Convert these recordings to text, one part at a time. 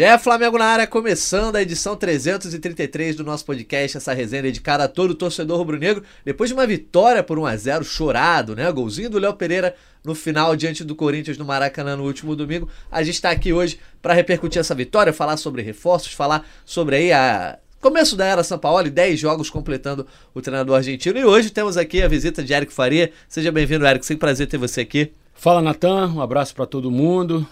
GE Flamengo na área, começando a edição 333 do nosso podcast, essa resenha dedicada a todo torcedor rubro-negro. Depois de uma vitória por 1x0, chorado, né? Golzinho do Léo Pereira no final, diante do Corinthians no Maracanã no último domingo. A gente está aqui hoje para repercutir essa vitória, falar sobre reforços, falar sobre aí a Começo da era São Paulo, 10 jogos completando o treinador argentino. E hoje temos aqui a visita de Eric Faria. Seja bem-vindo, Eric. Sempre prazer ter você aqui. Fala, Natan. Um abraço para todo mundo.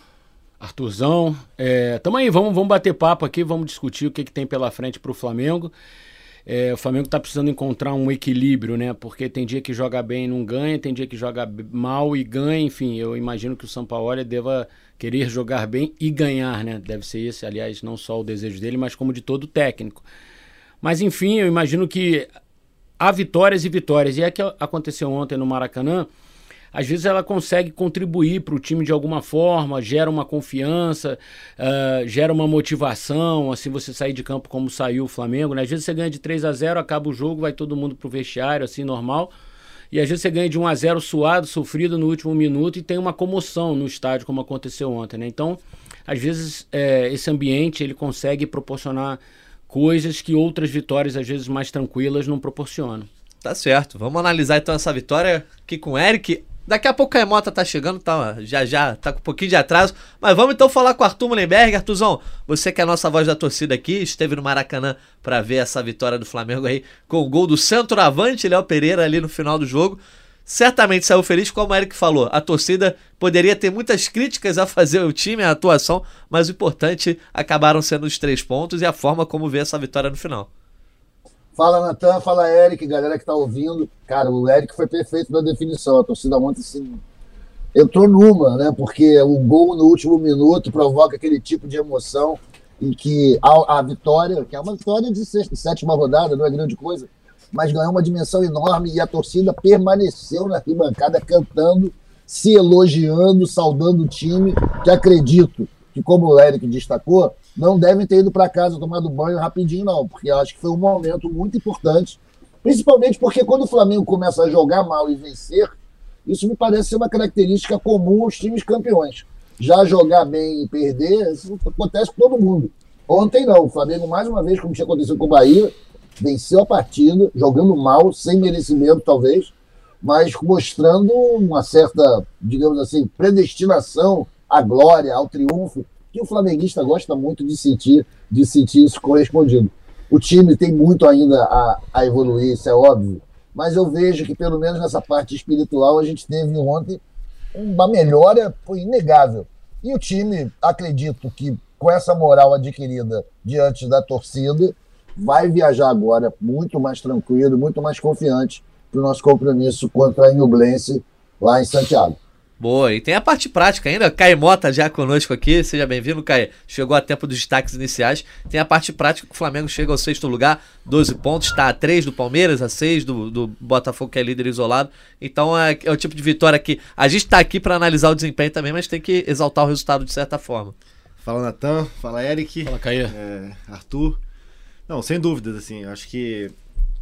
Arthurzão. É, tamo aí, vamos, vamos bater papo aqui, vamos discutir o que, que tem pela frente para o Flamengo. É, o Flamengo está precisando encontrar um equilíbrio, né? Porque tem dia que joga bem e não ganha, tem dia que joga mal e ganha. Enfim, eu imagino que o São Paulo deva querer jogar bem e ganhar, né? Deve ser esse, aliás, não só o desejo dele, mas como de todo técnico. Mas enfim, eu imagino que há vitórias e vitórias. E é que aconteceu ontem no Maracanã às vezes ela consegue contribuir para o time de alguma forma, gera uma confiança, uh, gera uma motivação, assim você sair de campo como saiu o Flamengo, né? Às vezes você ganha de 3 a 0 acaba o jogo, vai todo mundo pro vestiário, assim, normal. E às vezes você ganha de 1 a 0 suado, sofrido no último minuto e tem uma comoção no estádio, como aconteceu ontem, né? Então, às vezes é, esse ambiente ele consegue proporcionar coisas que outras vitórias, às vezes mais tranquilas, não proporcionam. Tá certo. Vamos analisar então essa vitória aqui com o Eric. Daqui a pouco a Emota tá chegando, tá, já já tá com um pouquinho de atraso. Mas vamos então falar com o Arthur Mullenberg. Arthurzão, você que é a nossa voz da torcida aqui, esteve no Maracanã para ver essa vitória do Flamengo aí com o gol do centroavante Léo Pereira ali no final do jogo. Certamente saiu feliz, como o Eric falou. A torcida poderia ter muitas críticas a fazer o time, a atuação, mas o importante acabaram sendo os três pontos e a forma como vê essa vitória no final. Fala, Natan, fala, Eric, galera que tá ouvindo. Cara, o Eric foi perfeito na definição. A torcida ontem se entrou numa, né? Porque o gol no último minuto provoca aquele tipo de emoção em que a, a vitória, que é uma vitória de sexta, sétima rodada, não é grande coisa, mas ganhou uma dimensão enorme e a torcida permaneceu na arquibancada cantando, se elogiando, saudando o time, que acredito que, como o Eric destacou, não devem ter ido para casa tomado banho rapidinho, não, porque eu acho que foi um momento muito importante, principalmente porque quando o Flamengo começa a jogar mal e vencer, isso me parece ser uma característica comum aos times campeões. Já jogar bem e perder, isso acontece com todo mundo. Ontem não, o Flamengo, mais uma vez, como tinha acontecido com o Bahia, venceu a partida, jogando mal, sem merecimento, talvez, mas mostrando uma certa, digamos assim, predestinação à glória, ao triunfo, que o flamenguista gosta muito de sentir, de sentir isso correspondido. O time tem muito ainda a, a evoluir, isso é óbvio, mas eu vejo que pelo menos nessa parte espiritual a gente teve ontem uma melhora foi inegável. E o time, acredito que com essa moral adquirida diante da torcida, vai viajar agora muito mais tranquilo, muito mais confiante para o nosso compromisso contra a Inublense lá em Santiago. Boa, e tem a parte prática ainda. Caio Mota já conosco aqui. Seja bem-vindo, Caio. Chegou a tempo dos destaques iniciais. Tem a parte prática que o Flamengo chega ao sexto lugar, 12 pontos, está a 3 do Palmeiras, a 6 do, do Botafogo, que é líder isolado. Então é, é o tipo de vitória que a gente está aqui para analisar o desempenho também, mas tem que exaltar o resultado de certa forma. Fala, Natan. Fala, Eric. Fala, Caio. É, Arthur. Não, sem dúvidas, assim. Acho que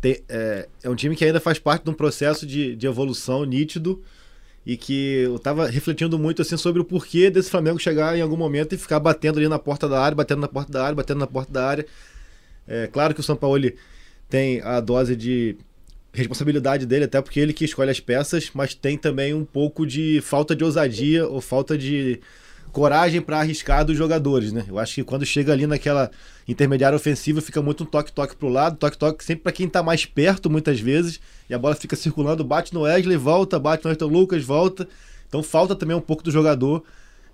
tem, é, é um time que ainda faz parte de um processo de, de evolução nítido e que eu tava refletindo muito assim sobre o porquê desse Flamengo chegar em algum momento e ficar batendo ali na porta da área, batendo na porta da área, batendo na porta da área. É claro que o São Paulo tem a dose de responsabilidade dele, até porque ele que escolhe as peças, mas tem também um pouco de falta de ousadia ou falta de coragem para arriscar dos jogadores, né? Eu acho que quando chega ali naquela intermediária ofensiva, fica muito um toque-toque pro lado, toque-toque sempre para quem tá mais perto, muitas vezes, e a bola fica circulando, bate no Wesley, volta, bate no Ayrton Lucas, volta. Então falta também um pouco do jogador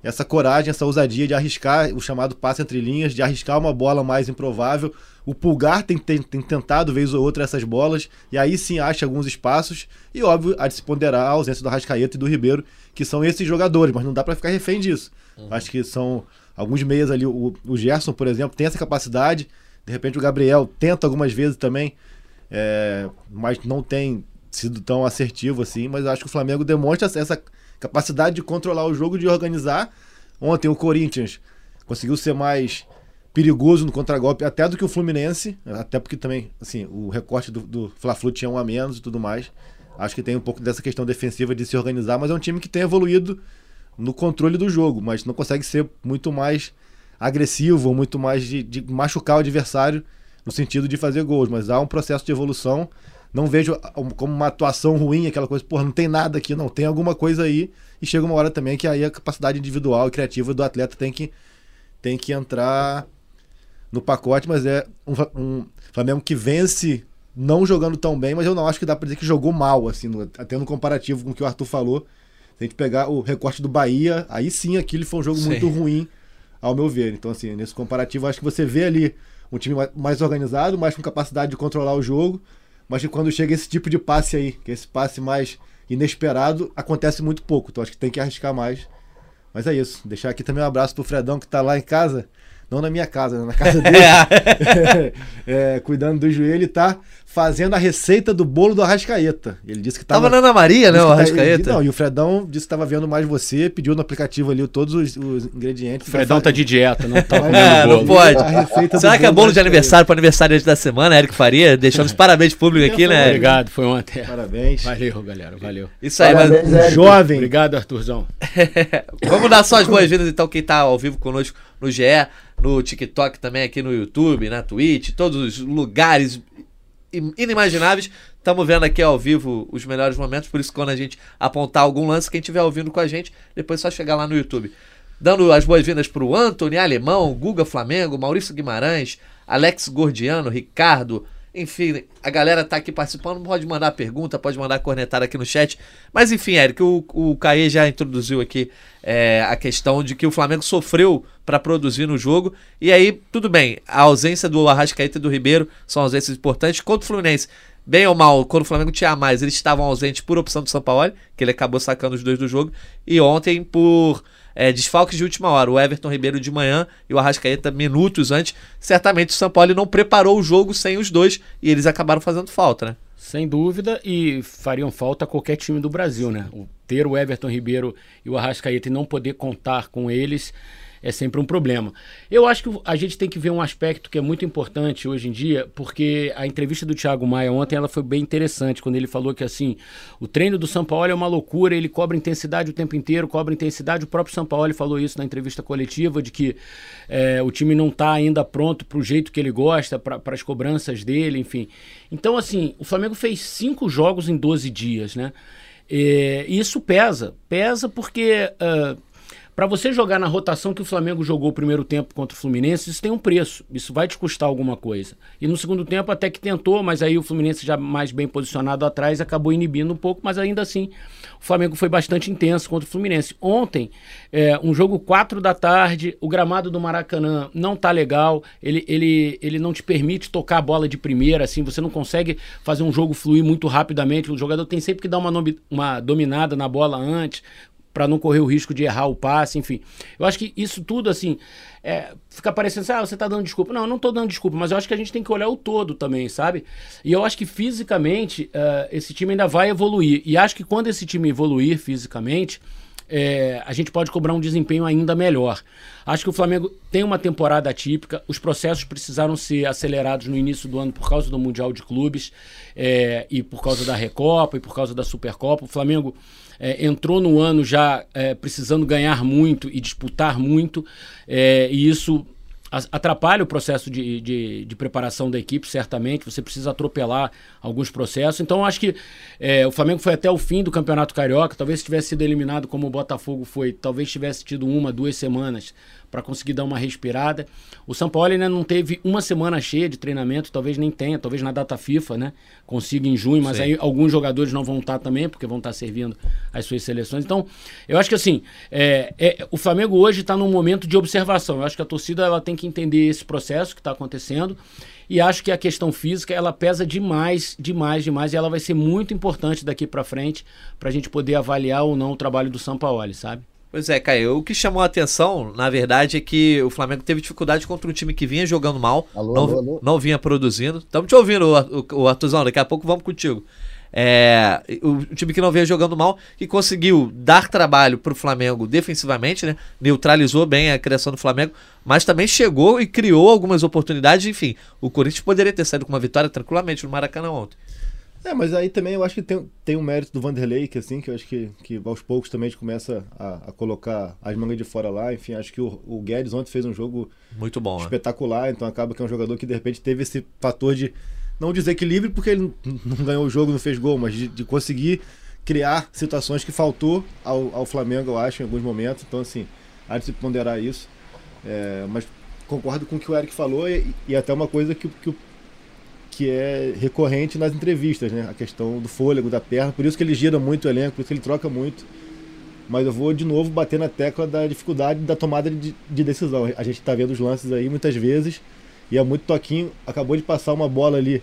essa coragem, essa ousadia de arriscar o chamado passe entre linhas, de arriscar uma bola mais improvável. O Pulgar tem, tem, tem, tentado, vez ou outra, essas bolas, e aí sim acha alguns espaços. E óbvio, a de se ponderar a ausência do Rascaeta e do Ribeiro, que são esses jogadores, mas não dá para ficar refém disso. Uhum. Acho que são alguns meias ali. O, o, Gerson, por exemplo, tem essa capacidade. De repente o Gabriel tenta algumas vezes também, é, mas não tem sido tão assertivo assim. Mas acho que o Flamengo demonstra essa capacidade de controlar o jogo, de organizar. Ontem o Corinthians conseguiu ser mais perigoso no contragolpe até do que o Fluminense, até porque também, assim, o recorte do, do Fla-Flu tinha um a menos e tudo mais. Acho que tem um pouco dessa questão defensiva de se organizar, mas é um time que tem evoluído no controle do jogo, mas não consegue ser muito mais agressivo, muito mais de, de machucar o adversário no sentido de fazer gols, mas há um processo de evolução. Não vejo como uma atuação ruim, aquela coisa, porra, não tem nada aqui, não, tem alguma coisa aí. E chega uma hora também que aí a capacidade individual e criativa do atleta tem que, tem que entrar no pacote, mas é um, um Flamengo que vence não jogando tão bem, mas eu não acho que dá pra dizer que jogou mal, assim, no, até no comparativo com o que o Arthur falou. Se a gente pegar o recorte do Bahia, aí sim aquilo foi um jogo sim. muito ruim, ao meu ver. Então, assim, nesse comparativo, acho que você vê ali um time mais organizado, mais com capacidade de controlar o jogo, mas que quando chega esse tipo de passe aí, que é esse passe mais inesperado, acontece muito pouco. Então, acho que tem que arriscar mais. Mas é isso. Deixar aqui também um abraço pro Fredão que tá lá em casa não na minha casa, né? na casa dele, é, cuidando do joelho, tá fazendo a receita do bolo do Arrascaeta. Ele disse que tava. Tava na Ana Maria, né, o tá- Arrascaeta? Tá, não, e o Fredão disse que tava vendo mais você, pediu no aplicativo ali todos os, os ingredientes. O Fredão tá de dieta, não tá comendo é, bolo. Não pode. Será que é bolo de aniversário para aniversário da semana, Eric Faria? Deixando os parabéns públicos aqui, né? Obrigado, foi ontem. Parabéns. Valeu, galera, valeu. Isso aí, parabéns, mas... Jovem. Obrigado, Arthurzão. Vamos dar só as boas-vindas, então, quem tá ao vivo conosco no GE no TikTok também, aqui no YouTube, na Twitch, todos os lugares inimagináveis. Estamos vendo aqui ao vivo os melhores momentos, por isso quando a gente apontar algum lance, quem estiver ouvindo com a gente, depois é só chegar lá no YouTube. Dando as boas-vindas para o Anthony Alemão, Guga Flamengo, Maurício Guimarães, Alex Gordiano, Ricardo, enfim, a galera tá aqui participando, pode mandar pergunta, pode mandar cornetada aqui no chat. Mas enfim, Eric, o, o Caê já introduziu aqui é, a questão de que o Flamengo sofreu para produzir no jogo. E aí, tudo bem, a ausência do Arrascaeta e do Ribeiro são ausências importantes. Contra o Fluminense, bem ou mal, quando o Flamengo tinha mais, eles estavam ausentes por opção do São Paulo, que ele acabou sacando os dois do jogo. E ontem, por é, desfalques de última hora. O Everton Ribeiro de manhã e o Arrascaeta minutos antes. Certamente o São Paulo não preparou o jogo sem os dois e eles acabaram fazendo falta, né? Sem dúvida, e fariam falta qualquer time do Brasil, né? O, ter o Everton Ribeiro e o Arrascaeta e não poder contar com eles é sempre um problema. Eu acho que a gente tem que ver um aspecto que é muito importante hoje em dia, porque a entrevista do Thiago Maia ontem ela foi bem interessante, quando ele falou que assim, o treino do São Paulo é uma loucura, ele cobra intensidade o tempo inteiro, cobra intensidade. O próprio São Paulo falou isso na entrevista coletiva, de que é, o time não está ainda pronto para o jeito que ele gosta, para as cobranças dele, enfim. Então, assim, o Flamengo fez cinco jogos em 12 dias, né? E isso pesa, pesa porque. Uh, para você jogar na rotação que o Flamengo jogou o primeiro tempo contra o Fluminense, isso tem um preço. Isso vai te custar alguma coisa. E no segundo tempo até que tentou, mas aí o Fluminense já mais bem posicionado atrás acabou inibindo um pouco, mas ainda assim o Flamengo foi bastante intenso contra o Fluminense. Ontem, é, um jogo 4 da tarde, o gramado do Maracanã não tá legal, ele, ele, ele não te permite tocar a bola de primeira, assim, você não consegue fazer um jogo fluir muito rapidamente. O jogador tem sempre que dar uma, uma dominada na bola antes, para não correr o risco de errar o passe, enfim. Eu acho que isso tudo, assim, é, fica parecendo assim, ah, você tá dando desculpa. Não, eu não tô dando desculpa, mas eu acho que a gente tem que olhar o todo também, sabe? E eu acho que fisicamente uh, esse time ainda vai evoluir. E acho que quando esse time evoluir fisicamente, é, a gente pode cobrar um desempenho ainda melhor. Acho que o Flamengo tem uma temporada atípica, os processos precisaram ser acelerados no início do ano por causa do Mundial de Clubes é, e por causa da Recopa e por causa da Supercopa. O Flamengo é, entrou no ano já é, precisando ganhar muito e disputar muito, é, e isso atrapalha o processo de, de, de, preparação da equipe, certamente. Você precisa atropelar alguns processos. Então, acho que é, o Flamengo foi até o fim do Campeonato Carioca. Talvez tivesse sido eliminado como o Botafogo foi, talvez tivesse tido uma, duas semanas para conseguir dar uma respirada. O São Paulo ainda não teve uma semana cheia de treinamento, talvez nem tenha, talvez na data FIFA, né? Consiga em junho, mas Sim. aí alguns jogadores não vão estar também, porque vão estar servindo as suas seleções. Então, eu acho que assim, é, é, o Flamengo hoje está num momento de observação. Eu acho que a torcida ela tem que entender esse processo que está acontecendo. E acho que a questão física ela pesa demais, demais, demais, e ela vai ser muito importante daqui para frente para a gente poder avaliar ou não o trabalho do São Paulo, sabe? Pois é, Caio. O que chamou a atenção, na verdade, é que o Flamengo teve dificuldade contra um time que vinha jogando mal, alô, não, alô, alô. não vinha produzindo. Estamos te ouvindo, o, o, Artuzão, daqui a pouco vamos contigo. É, o, time que não vinha jogando mal, que conseguiu dar trabalho para o Flamengo defensivamente, né? neutralizou bem a criação do Flamengo, mas também chegou e criou algumas oportunidades. Enfim, o Corinthians poderia ter saído com uma vitória tranquilamente no Maracanã ontem. É, mas aí também eu acho que tem, tem um mérito do Vanderlei, que assim, que eu acho que, que aos poucos também a gente começa a, a colocar as mangas de fora lá. Enfim, acho que o, o Guedes ontem fez um jogo Muito bom, né? espetacular, então acaba que é um jogador que de repente teve esse fator de não desequilíbrio, porque ele não, ganhou o jogo, não fez gol, mas de, de conseguir criar situações que faltou ao, ao Flamengo, eu acho, em alguns momentos. Então, assim, há de se ponderar isso. É, mas concordo com o que o Eric falou e, e até uma coisa que, que, o- que é recorrente nas entrevistas, né? A questão do fôlego, da perna. Por isso que ele gira muito o elenco, por isso que ele troca muito. Mas eu vou de novo bater na tecla da dificuldade da tomada de, de decisão. A gente está vendo os lances aí muitas vezes e é muito toquinho. Acabou de passar uma bola ali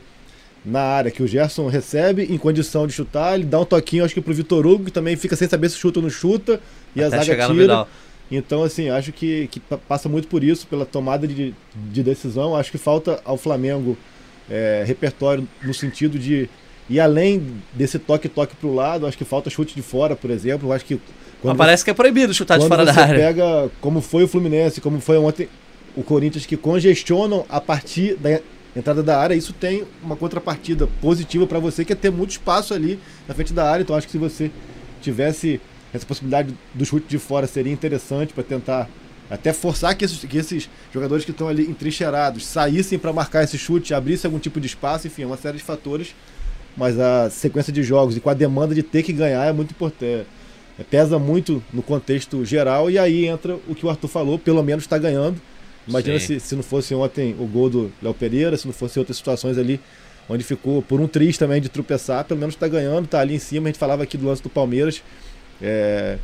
na área que o Gerson recebe em condição de chutar. Ele dá um toquinho, acho que pro Vitor Hugo, que também fica sem saber se chuta ou não chuta. E a Até zaga chegar no tira. Então, assim, acho que, que pa- passa muito por isso, pela tomada de, de decisão. Acho que falta ao Flamengo é, repertório no sentido de ir além desse toque-toque pro lado. Acho que falta chute de fora, por exemplo. Acho que Mas quando, parece que é proibido chutar de quando fora da você área. pega como foi o Fluminense, como foi ontem o Corinthians, que congestionam a partir da entrada da área, isso tem uma contrapartida positiva para você, que é ter muito espaço ali na frente da área. Então, acho que se você tivesse essa possibilidade do chute de fora, seria interessante para tentar até forçar que esses, que esses jogadores que estão ali entrincheirados saíssem para marcar esse chute, abrissem algum tipo de espaço, enfim, é uma série de fatores. Mas a sequência de jogos e com a demanda de ter que ganhar é muito importante. É, pesa muito no contexto geral e aí entra o que o Arthur falou, pelo menos está ganhando. Imagina Sim. se, se não fosse ontem o gol do Léo Pereira, se não fosse outras situações ali onde ficou por um triz também de tropeçar, pelo menos está ganhando, está ali em cima. A gente falava aqui do lance do Palmeiras. é,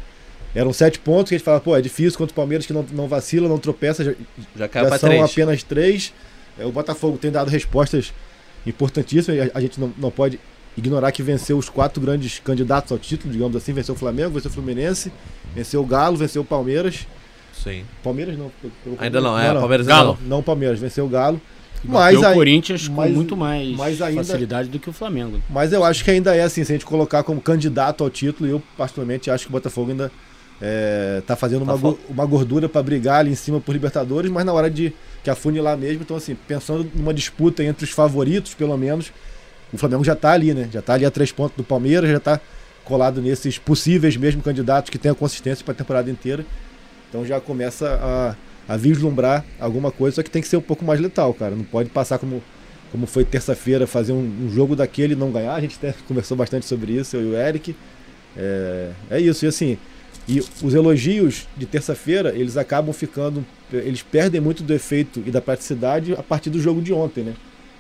eram sete pontos que a gente falava, pô, é difícil contra o Palmeiras que não, não vacila, não tropeça, já, Já caiu já pra são três. apenas três. É, o Botafogo tem dado respostas importantíssimas. A, a gente não, não pode ignorar que venceu os quatro grandes candidatos ao título, digamos assim. Venceu o Flamengo, venceu o Fluminense, venceu o Galo, venceu o Palmeiras. Sim. Palmeiras não. pelo- pelo Ainda não, é, Palmeiras Galo. Não, o Palmeiras, venceu o Galo. Mas o Corinthians com muito mais ainda- facilidade do que o Flamengo. mas eu acho que ainda é assim, se a gente colocar como candidato ao título, eu particularmente acho que o Botafogo ainda é, tá fazendo Tá uma, go- uma gordura para brigar ali em cima por Libertadores, mas na hora de que afunilar mesmo, então assim, pensando numa disputa entre os favoritos, pelo menos, o Flamengo já tá ali, né? Já tá ali a três pontos do Palmeiras, já tá colado nesses possíveis mesmo candidatos que tenham consistência para a temporada inteira. Então já começa a, a vislumbrar alguma coisa, só que tem que ser um pouco mais letal, cara. Não pode passar como, como foi terça-feira, fazer um, um jogo daquele e não ganhar. A gente até conversou bastante sobre isso, eu e o Eric. É, é isso, e assim, e os elogios de terça-feira, eles acabam ficando. Eles perdem muito do efeito e da praticidade a partir do jogo de ontem, né?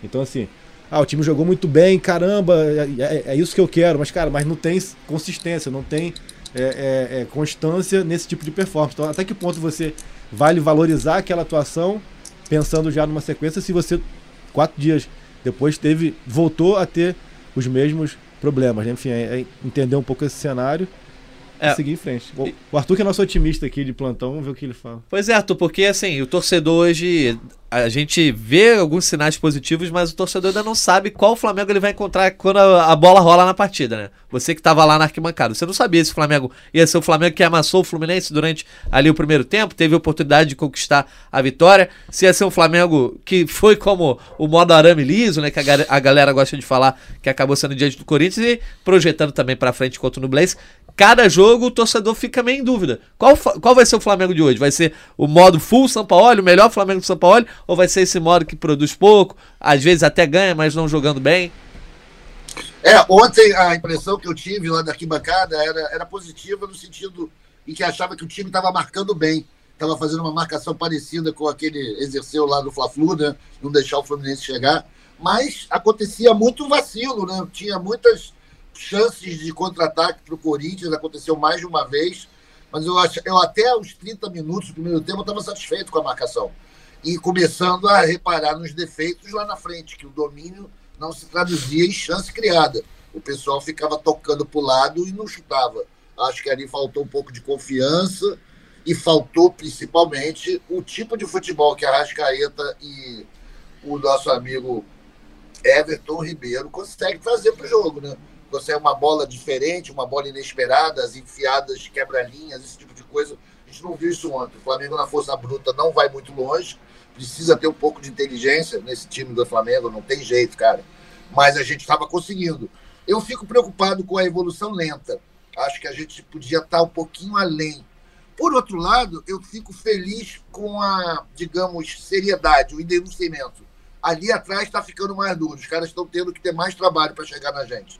Então, assim, ah, o time jogou muito bem, caramba, é, é- é isso que eu quero, mas, cara, mas não tem consistência, não tem é, é, é, constância nesse tipo de performance. Então, até que ponto você vale valorizar aquela atuação, pensando já numa sequência, se você, quatro dias depois, teve voltou a ter os mesmos problemas, né? Enfim, é, é entender um pouco esse cenário É. seguir em frente. O, Arthur, que é nosso otimista aqui de plantão, vamos ver o que ele fala. Pois é, Arthur, porque assim, o torcedor hoje. A gente vê alguns sinais positivos, mas o torcedor ainda não sabe qual Flamengo ele vai encontrar quando a, bola rola na partida, né? Você que tava lá na arquibancada, você não sabia se o Flamengo ia ser o Flamengo que amassou o Fluminense durante ali o primeiro tempo, teve a oportunidade de conquistar a vitória, se ia ser um Flamengo que foi como o modo arame liso, né? Que a, ga- a galera gosta de falar, que acabou sendo diante do Corinthians e projetando também pra frente contra o Nublense. Cada jogo o torcedor fica meio em dúvida. Qual, qual vai ser o Flamengo de hoje? Vai ser o modo full São Paulo, o melhor Flamengo do São Paulo? Ou vai ser esse modo que produz pouco, às vezes até ganha, mas não jogando bem? É, ontem a impressão que eu tive lá da arquibancada era, era positiva no sentido em que achava que o time estava marcando bem. Estava fazendo uma marcação parecida com aquele exerceu lá do Fla-Flu, né? Não deixar o Fluminense chegar. Mas acontecia muito vacilo, né? Tinha muitas chances de contra-ataque para o Corinthians, aconteceu mais de uma vez. Mas eu, ach, eu até os 30 minutos do primeiro tempo estava satisfeito com a marcação. E começando a reparar nos defeitos lá na frente, que o domínio não se traduzia em chance criada. O pessoal ficava tocando para o lado e não chutava. Acho que ali faltou um pouco de confiança e faltou principalmente o tipo de futebol que a Rascaeta e o nosso amigo Everton Ribeiro conseguem trazer para o jogo, né? Consegue uma bola diferente, uma bola inesperada, as enfiadas, quebra-linhas, esse tipo de coisa. A gente não viu isso ontem. O Flamengo na força bruta não vai muito longe. Precisa ter um pouco de inteligência nesse time do Flamengo, não tem jeito, cara. Mas a gente estava conseguindo. Eu fico preocupado com a evolução lenta. Acho que a gente podia estar um pouquinho além. Por outro lado, eu fico feliz com a, digamos, seriedade, o denunciamento. Ali atrás está ficando mais duro. Os caras estão tendo que ter mais trabalho para chegar na gente.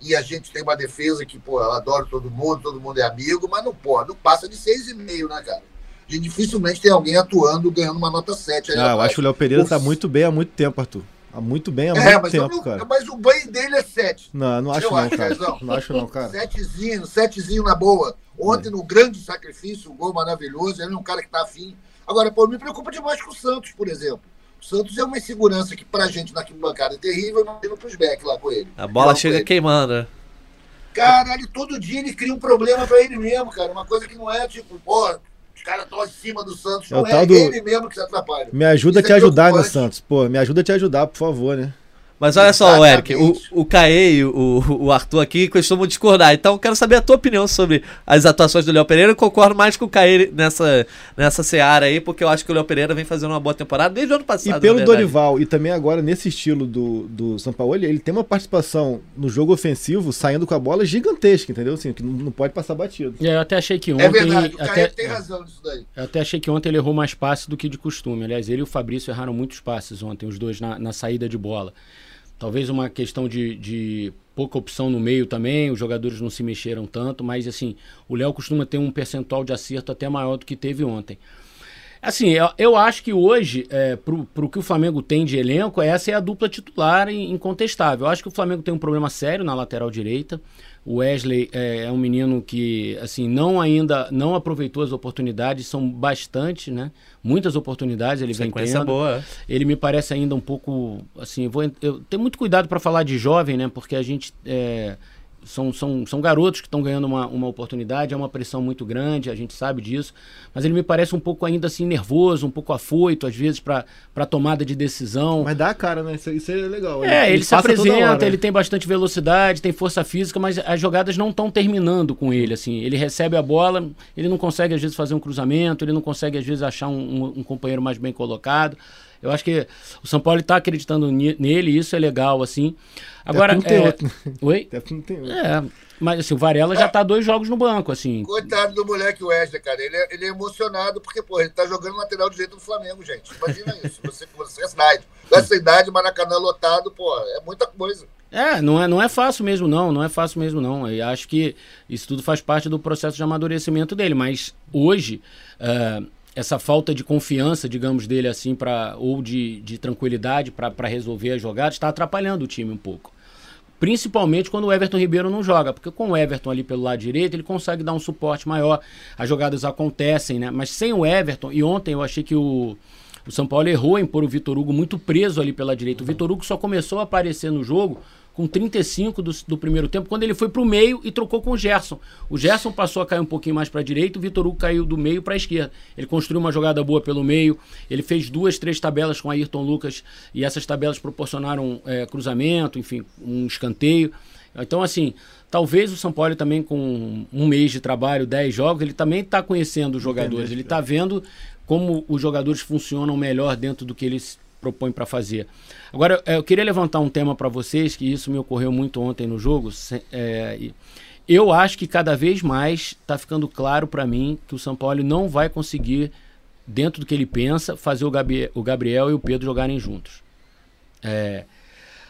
E a gente tem uma defesa que, pô, eu adoro todo mundo, todo mundo é amigo, mas não, pô, não passa de 6,5, né, cara? A gente dificilmente tem alguém atuando ganhando uma nota 7. Ah, eu acho que o Léo Pereira está muito bem há muito tempo, Arthur. Há muito bem, há é, muito tempo, não, cara. Mas o banho dele é 7. Não, não acho Eu não, acho, cara. Caizão. Não acho não, cara. Setezinho, setezinho na boa. Ontem, no grande sacrifício, um gol maravilhoso, ele é um cara que tá afim. Agora, pô, me preocupa demais com o Santos, por exemplo. O Santos é uma insegurança que pra gente na arquibancada é terrível, imagina pros back lá com ele. A bola Não, chega queimando. né? Caralho, todo dia ele cria um problema pra ele mesmo, cara. Uma coisa que não é tipo, pô, os caras estão acima do Santos. É o Não é, tal do- ele mesmo que se atrapalha. Me ajuda a te é ajudar, né. Santos? Pô, me ajuda a te ajudar, por favor, né? Mas olha só, o Eric, o, Exatamente. o Caê e o, o Arthur aqui costumam discordar. Então, quero saber a tua opinião sobre as atuações do Léo Pereira. Eu concordo mais com o Caê nessa, nessa seara aí, porque eu acho que o Léo Pereira vem fazendo uma boa temporada desde o ano passado. E pelo. Dorival, e também agora nesse estilo do, do São Paulo, ele tem uma participação no jogo ofensivo, saindo com a bola gigantesca, entendeu? Assim, que não, não pode passar batido. E eu até achei que ontem. É verdade, o até, tem razão nisso daí. Eu até achei que ontem ele errou mais passes do que de costume. Aliás, ele e o Fabrício erraram muitos passes ontem, os dois na, na saída de bola. Talvez uma questão de, de pouca opção no meio também, os jogadores não se mexeram tanto, mas assim, o Léo costuma ter um percentual de acerto até maior do que teve ontem. Assim, eu, eu acho que hoje, é, pro, pro que o Flamengo tem de elenco, essa é a dupla titular in- incontestável. Eu acho que o Flamengo tem um problema sério na lateral direita. O Wesley é, é um menino que, assim, não ainda não aproveitou as oportunidades, são bastante, né? Muitas oportunidades ele vem Sequência tendo. boa. Ele me parece ainda um pouco, assim, vou, eu tenho muito cuidado para falar de jovem, né? Porque a gente é, são, são, são garotos que estão ganhando uma, uma oportunidade, é uma pressão muito grande, a gente sabe disso. Mas ele me parece um pouco ainda assim nervoso, um pouco afoito às vezes para tomada de decisão. Mas dá a cara, né? Isso, isso é legal. É, ele, se passa toda apresenta, ele tem bastante velocidade, tem força física, mas as jogadas não estão terminando com ele, assim. Ele recebe a bola, ele não consegue às vezes fazer um cruzamento, ele não consegue às vezes achar um, um- um companheiro mais bem colocado. Eu acho que o São Paulo está acreditando nele, e isso é legal, assim. Agora, Até não tem é- outro. né? Oi? Até não tem outro. É, mas assim, o Varela já tá dois jogos no banco, assim. Coitado do moleque Wesley, cara. Ele é, ele é emocionado porque, pô, ele tá jogando lateral direito do Flamengo, gente. Imagina isso. Você com essa idade. Com essa idade, Maracanã lotado, pô, é muita coisa. É, não é, não é fácil mesmo, não. Não é fácil mesmo, não. Eu acho que isso tudo faz parte do processo de amadurecimento dele. Mas hoje, é, essa falta de confiança, digamos, dele assim, pra, ou de, de tranquilidade para resolver as jogadas, está atrapalhando o time um pouco. Principalmente quando o Everton Ribeiro não joga, porque com o Everton ali pelo lado direito, ele consegue dar um suporte maior, as jogadas acontecem, né? Mas sem o Everton, e ontem eu achei que o, o São Paulo errou em pôr o Vitor Hugo muito preso ali pela direita. O Vitor Hugo só começou a aparecer no jogo com 35 do, do primeiro tempo, quando ele foi pro meio e trocou com o Gerson. O Gerson passou a cair um pouquinho mais para a direita, o Vitor Hugo caiu do meio para a esquerda. Ele construiu uma jogada boa pelo meio, ele fez duas, três tabelas com Ayrton Lucas e essas tabelas proporcionaram é, cruzamento, enfim, um escanteio. Então, assim, talvez o São Paulo também com um mês de trabalho, 10 jogos, ele também está conhecendo os jogadores, ele está vendo como os jogadores funcionam melhor dentro do que eles propõem para fazer. Agora, eu queria levantar um tema para vocês, que isso me ocorreu muito ontem no jogo. é, eu acho que cada vez mais está ficando claro para mim que o São Paulo não vai conseguir, dentro do que ele pensa, fazer o, Gabriel e o Pedro jogarem juntos. É,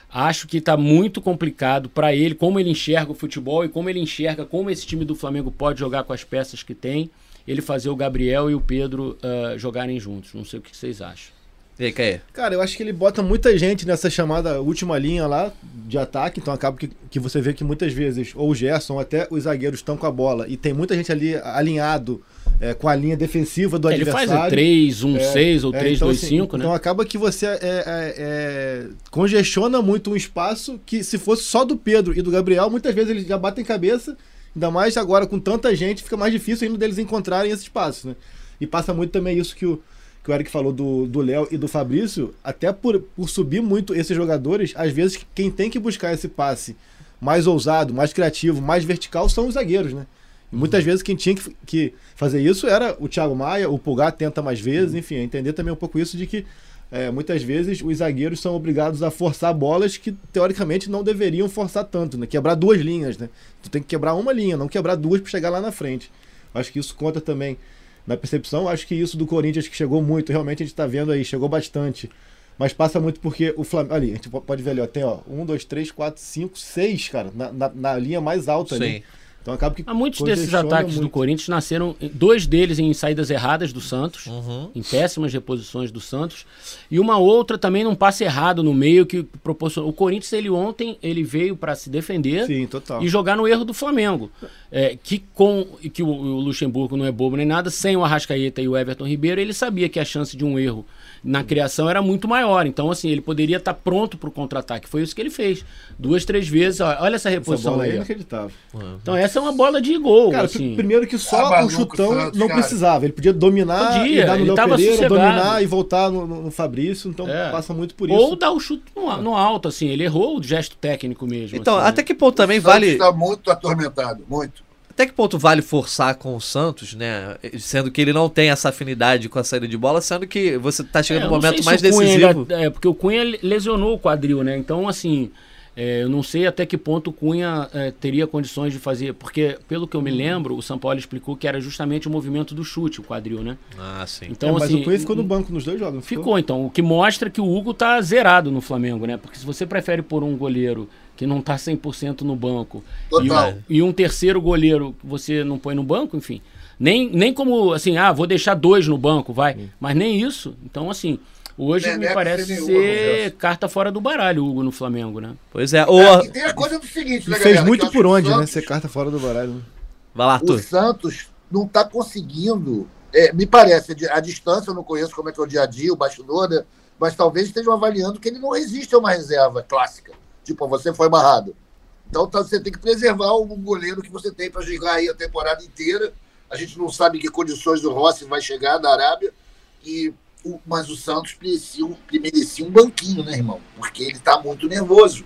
acho que está muito complicado para ele, como ele enxerga o futebol e como ele enxerga como esse time do Flamengo pode jogar com as peças que tem, ele fazer o Gabriel e o Pedro ah, jogarem juntos. Não sei o que vocês acham. E aí, Caê? Cara, eu acho que ele bota muita gente nessa chamada última linha lá de ataque, então acaba que, que você vê que muitas vezes ou o Gerson ou até os zagueiros estão com a bola e tem muita gente ali alinhado é, com a linha defensiva do ele adversário. faz o 3, 1, 6 ou É, 3, então, 2, assim, 5, né? Então acaba que você é, é, é, congestiona muito um espaço que se fosse só do Pedro e do Gabriel, muitas vezes eles já batem cabeça, ainda mais agora com tanta gente, fica mais difícil ainda deles encontrarem esse espaço, né? E passa muito também isso que o, que o Eric falou do Léo e do Fabrício, até por, por subir muito esses jogadores, às vezes quem tem que buscar esse passe mais ousado, mais criativo, mais vertical são os zagueiros, né? E muitas vezes quem tinha que, que fazer isso era o Thiago Maia, o Pulgar tenta mais vezes, enfim, é entender também um pouco isso de que é, muitas vezes os zagueiros são obrigados a forçar bolas que teoricamente não deveriam forçar tanto, né? Quebrar duas linhas, né? Tu tem que quebrar uma linha, não quebrar duas para chegar lá na frente. Acho que isso conta também na percepção. Acho que isso do Corinthians que chegou muito, realmente a gente está vendo aí, chegou bastante. Mas passa muito porque o Flamengo. Ali, a gente pode ver ali, ó, tem ó, um, dois, três, quatro, cinco, seis, cara, na, na, na linha mais alta Sim. ali. Então acaba que. Há muitos desses ataques do muito. Corinthians nasceram, dois deles em saídas erradas do Santos, Uhum. em péssimas reposições do Santos, e uma outra também num passe errado no meio que proporcionou. O Corinthians, ele ontem, ele veio para se defender Sim, total. e jogar no erro do Flamengo. É, que com que o, o Luxemburgo não é bobo nem nada, sem o Arrascaeta e o Everton Ribeiro, ele sabia que a chance de um erro na criação era muito maior. Então, assim, ele poderia estar pronto para o contra-ataque. Foi isso que ele fez. Duas, três vezes. Ó, Olha essa Essa reposição bola aí é aí. ó. inacreditável. Então, essa é uma bola de gol. Cara, assim. primeiro que Tá só o maluco, chutão Santos, não cara. precisava. Ele podia dominar Podia, e dar no ele Léo tava Pereira, sossegado. dominar e voltar no, no- no Fabrício. Então É. passa muito por isso. Ou dar o chute no, no alto, assim. Ele errou o gesto técnico mesmo. Então, assim, até né? que ponto também O vale. está muito atormentado, muito. Até que ponto vale forçar com o Santos, né? Sendo que ele não tem essa afinidade com a saída de bola, sendo que você tá chegando É, no momento mais decisivo. ainda- é, porque o Cunha lesionou o quadril, né? Então, assim, é, eu não sei até que ponto o Cunha é, teria condições de fazer. Porque, pelo que eu me lembro, o São Paulo explicou que era justamente o movimento do chute, o quadril, né? Ah, sim. Então, É, mas assim. o Cunha ficou no banco nos dois jogos. não Ficou, então. O que mostra que o Hugo tá zerado no Flamengo, né? Porque se você prefere pôr um goleiro que não tá 100% no banco e um, e um terceiro goleiro que você não põe no banco, enfim. Nem, nem como assim, ah, vou deixar dois no banco, vai. Mas nem isso. Então, assim, hoje me parece ser carta fora do baralho o Hugo no Flamengo, né? Pois é. Ou, É, e tem a coisa do seguinte, né, fez muito por onde, o né? Santos- Ser carta fora do baralho. né? vai lá, O Arthur. Santos não está conseguindo. é, me parece, a distância eu não conheço como é que é o dia a dia, o bastidor, né? mas talvez estejam avaliando que ele não resiste a uma reserva clássica. Tipo, você foi barrado. Então tá- você tem que preservar o goleiro que você tem para jogar aí a temporada inteira. A gente não sabe em que condições o Rossi vai chegar da Arábia. E, o- mas o Santos merecia, merecia um banquinho, né, irmão? Porque ele está muito nervoso.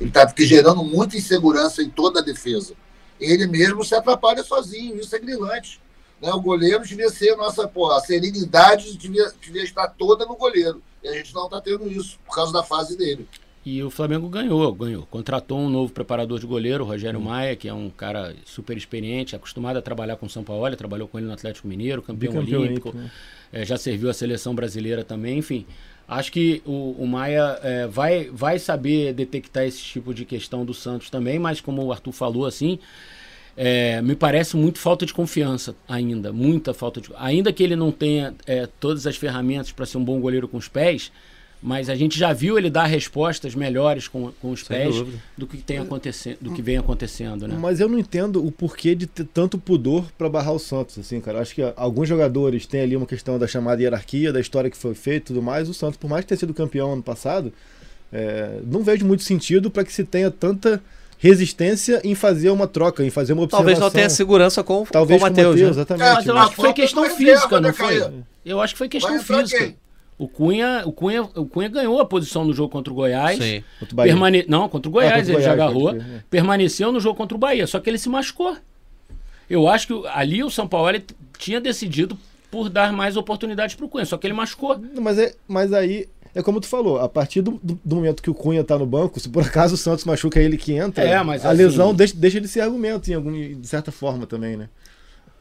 Ele está gerando muita insegurança em toda a defesa. Ele mesmo se atrapalha sozinho, isso é grilante. Né? O goleiro devia ser nossa, pô, a serenidade devia, devia estar toda no goleiro. E a gente não está tendo isso, por causa da fase dele. E o Flamengo ganhou, ganhou. Contratou um novo preparador de goleiro, o Rogério Maia, que é um cara super experiente, acostumado a trabalhar com o São Paulo, trabalhou com ele no Atlético Mineiro, campeão olímpico, olímpico, né? é, já serviu a seleção brasileira também, enfim. Acho que o, o Maia é, vai, vai saber detectar esse tipo de questão do Santos também, mas como o Arthur falou, assim, é, me parece muito falta de confiança ainda, muita falta de ainda que ele não tenha é, todas as ferramentas para ser um bom goleiro com os pés, mas a gente já viu ele dar respostas melhores com, com os Sem pés dúvida. do que tem acontecendo, do que vem acontecendo, né? Mas eu não entendo o porquê de ter tanto pudor pra barrar o Santos, assim, cara. Acho que alguns jogadores têm ali uma questão da chamada hierarquia, da história que foi feita e tudo mais. O Santos, por mais que tenha sido campeão ano passado, é, não vejo muito sentido pra que se tenha tanta resistência em fazer uma troca, em fazer uma observação. Talvez não tenha segurança com, Talvez com o com o Matheus. Né? exatamente. Mas eu Mas acho que foi questão física, não foi? Eu acho que foi questão física. O Cunha, o, Cunha, o Cunha ganhou a posição no jogo contra o Goiás. Sim. Contra o Bahia. Permane... Não, contra o Goiás, Ah, contra o ele já Goiás, agarrou. pode crer, é. Permaneceu no jogo contra o Bahia, só que ele se machucou. Eu acho que ali o São Paulo tinha decidido por dar mais oportunidades para o Cunha, só que ele machucou. Mas, é, mas aí, é como tu falou, a partir do, do- momento que o Cunha tá no banco, se por acaso o Santos machuca ele que entra, É, mas a assim- lesão deixa, deixa ele ser argumento em algum, de certa forma também, né?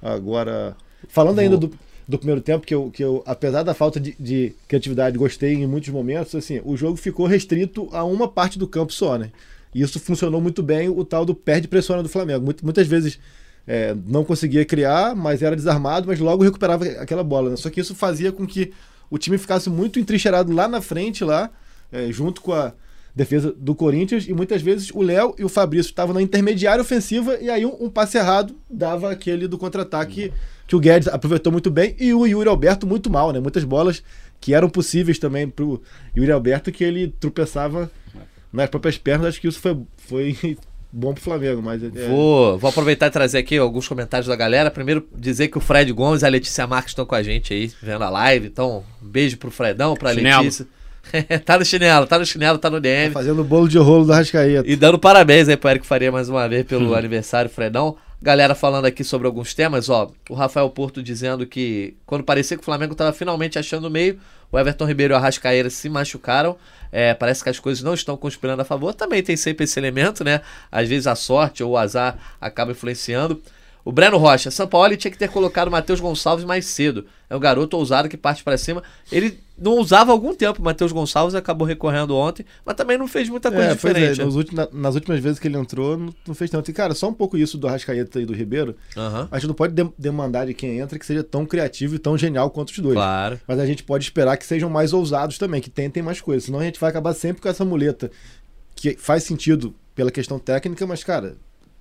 Agora, falando ainda do, do primeiro tempo, que eu, que eu, apesar da falta de, de criatividade, gostei em muitos momentos, assim, o jogo ficou restrito a uma parte do campo só, né? E isso funcionou muito bem, o tal do perde pressiona do Flamengo. Muito- muitas vezes é, não conseguia criar, mas era desarmado, mas logo recuperava aquela bola. Né? Só que isso fazia com que o time ficasse muito entrincheirado lá na frente, lá, é, junto com a defesa do Corinthians, e muitas vezes o Léo e o Fabrício estavam na intermediária ofensiva, e aí um, um passe errado dava aquele do contra-ataque que o Guedes aproveitou muito bem, e o Yuri Alberto muito mal, né? Muitas bolas que eram possíveis também pro Yuri Alberto, que ele tropeçava nas próprias pernas, acho que isso foi, foi bom pro Flamengo, mas... é- Vou, vou aproveitar e trazer aqui alguns comentários da galera. Primeiro, dizer que o Fred Gomes e a Letícia Marques estão com a gente aí, vendo a live. Então, um beijo pro Fredão, pra Chinelo. Letícia. tá no chinelo, tá no chinelo, tá no Tá DM. fazendo bolo de rolo do Arrascaeta. E dando parabéns aí pro Eric Faria mais uma vez pelo aniversário, Fredão. Galera falando aqui sobre alguns temas, ó. O Rafael Porto dizendo que quando parecia que o Flamengo estava finalmente achando o meio, o Everton Ribeiro e o Arrascaeira se machucaram. É, parece que as coisas não estão conspirando a favor. Também tem sempre esse elemento, né? Às vezes a sorte ou o azar acaba influenciando. O Breno Rocha, São Paulo tinha que ter colocado o Matheus Gonçalves mais cedo. É um garoto ousado que parte para cima. Ele não usava há algum tempo o Matheus Gonçalves, acabou recorrendo ontem, mas também não fez muita coisa É, é, diferente. nos últimos- na- nas últimas vezes que ele entrou, não, não fez tanto. E, cara, só um pouco isso do Arrascaeta e do Ribeiro. Aham, A gente não pode dem- demandar de quem entra que seja tão criativo e tão genial quanto os dois. claro. Mas a gente pode esperar que sejam mais ousados também, que tentem mais coisas. Senão a gente vai acabar sempre com essa muleta que faz sentido pela questão técnica, mas, cara,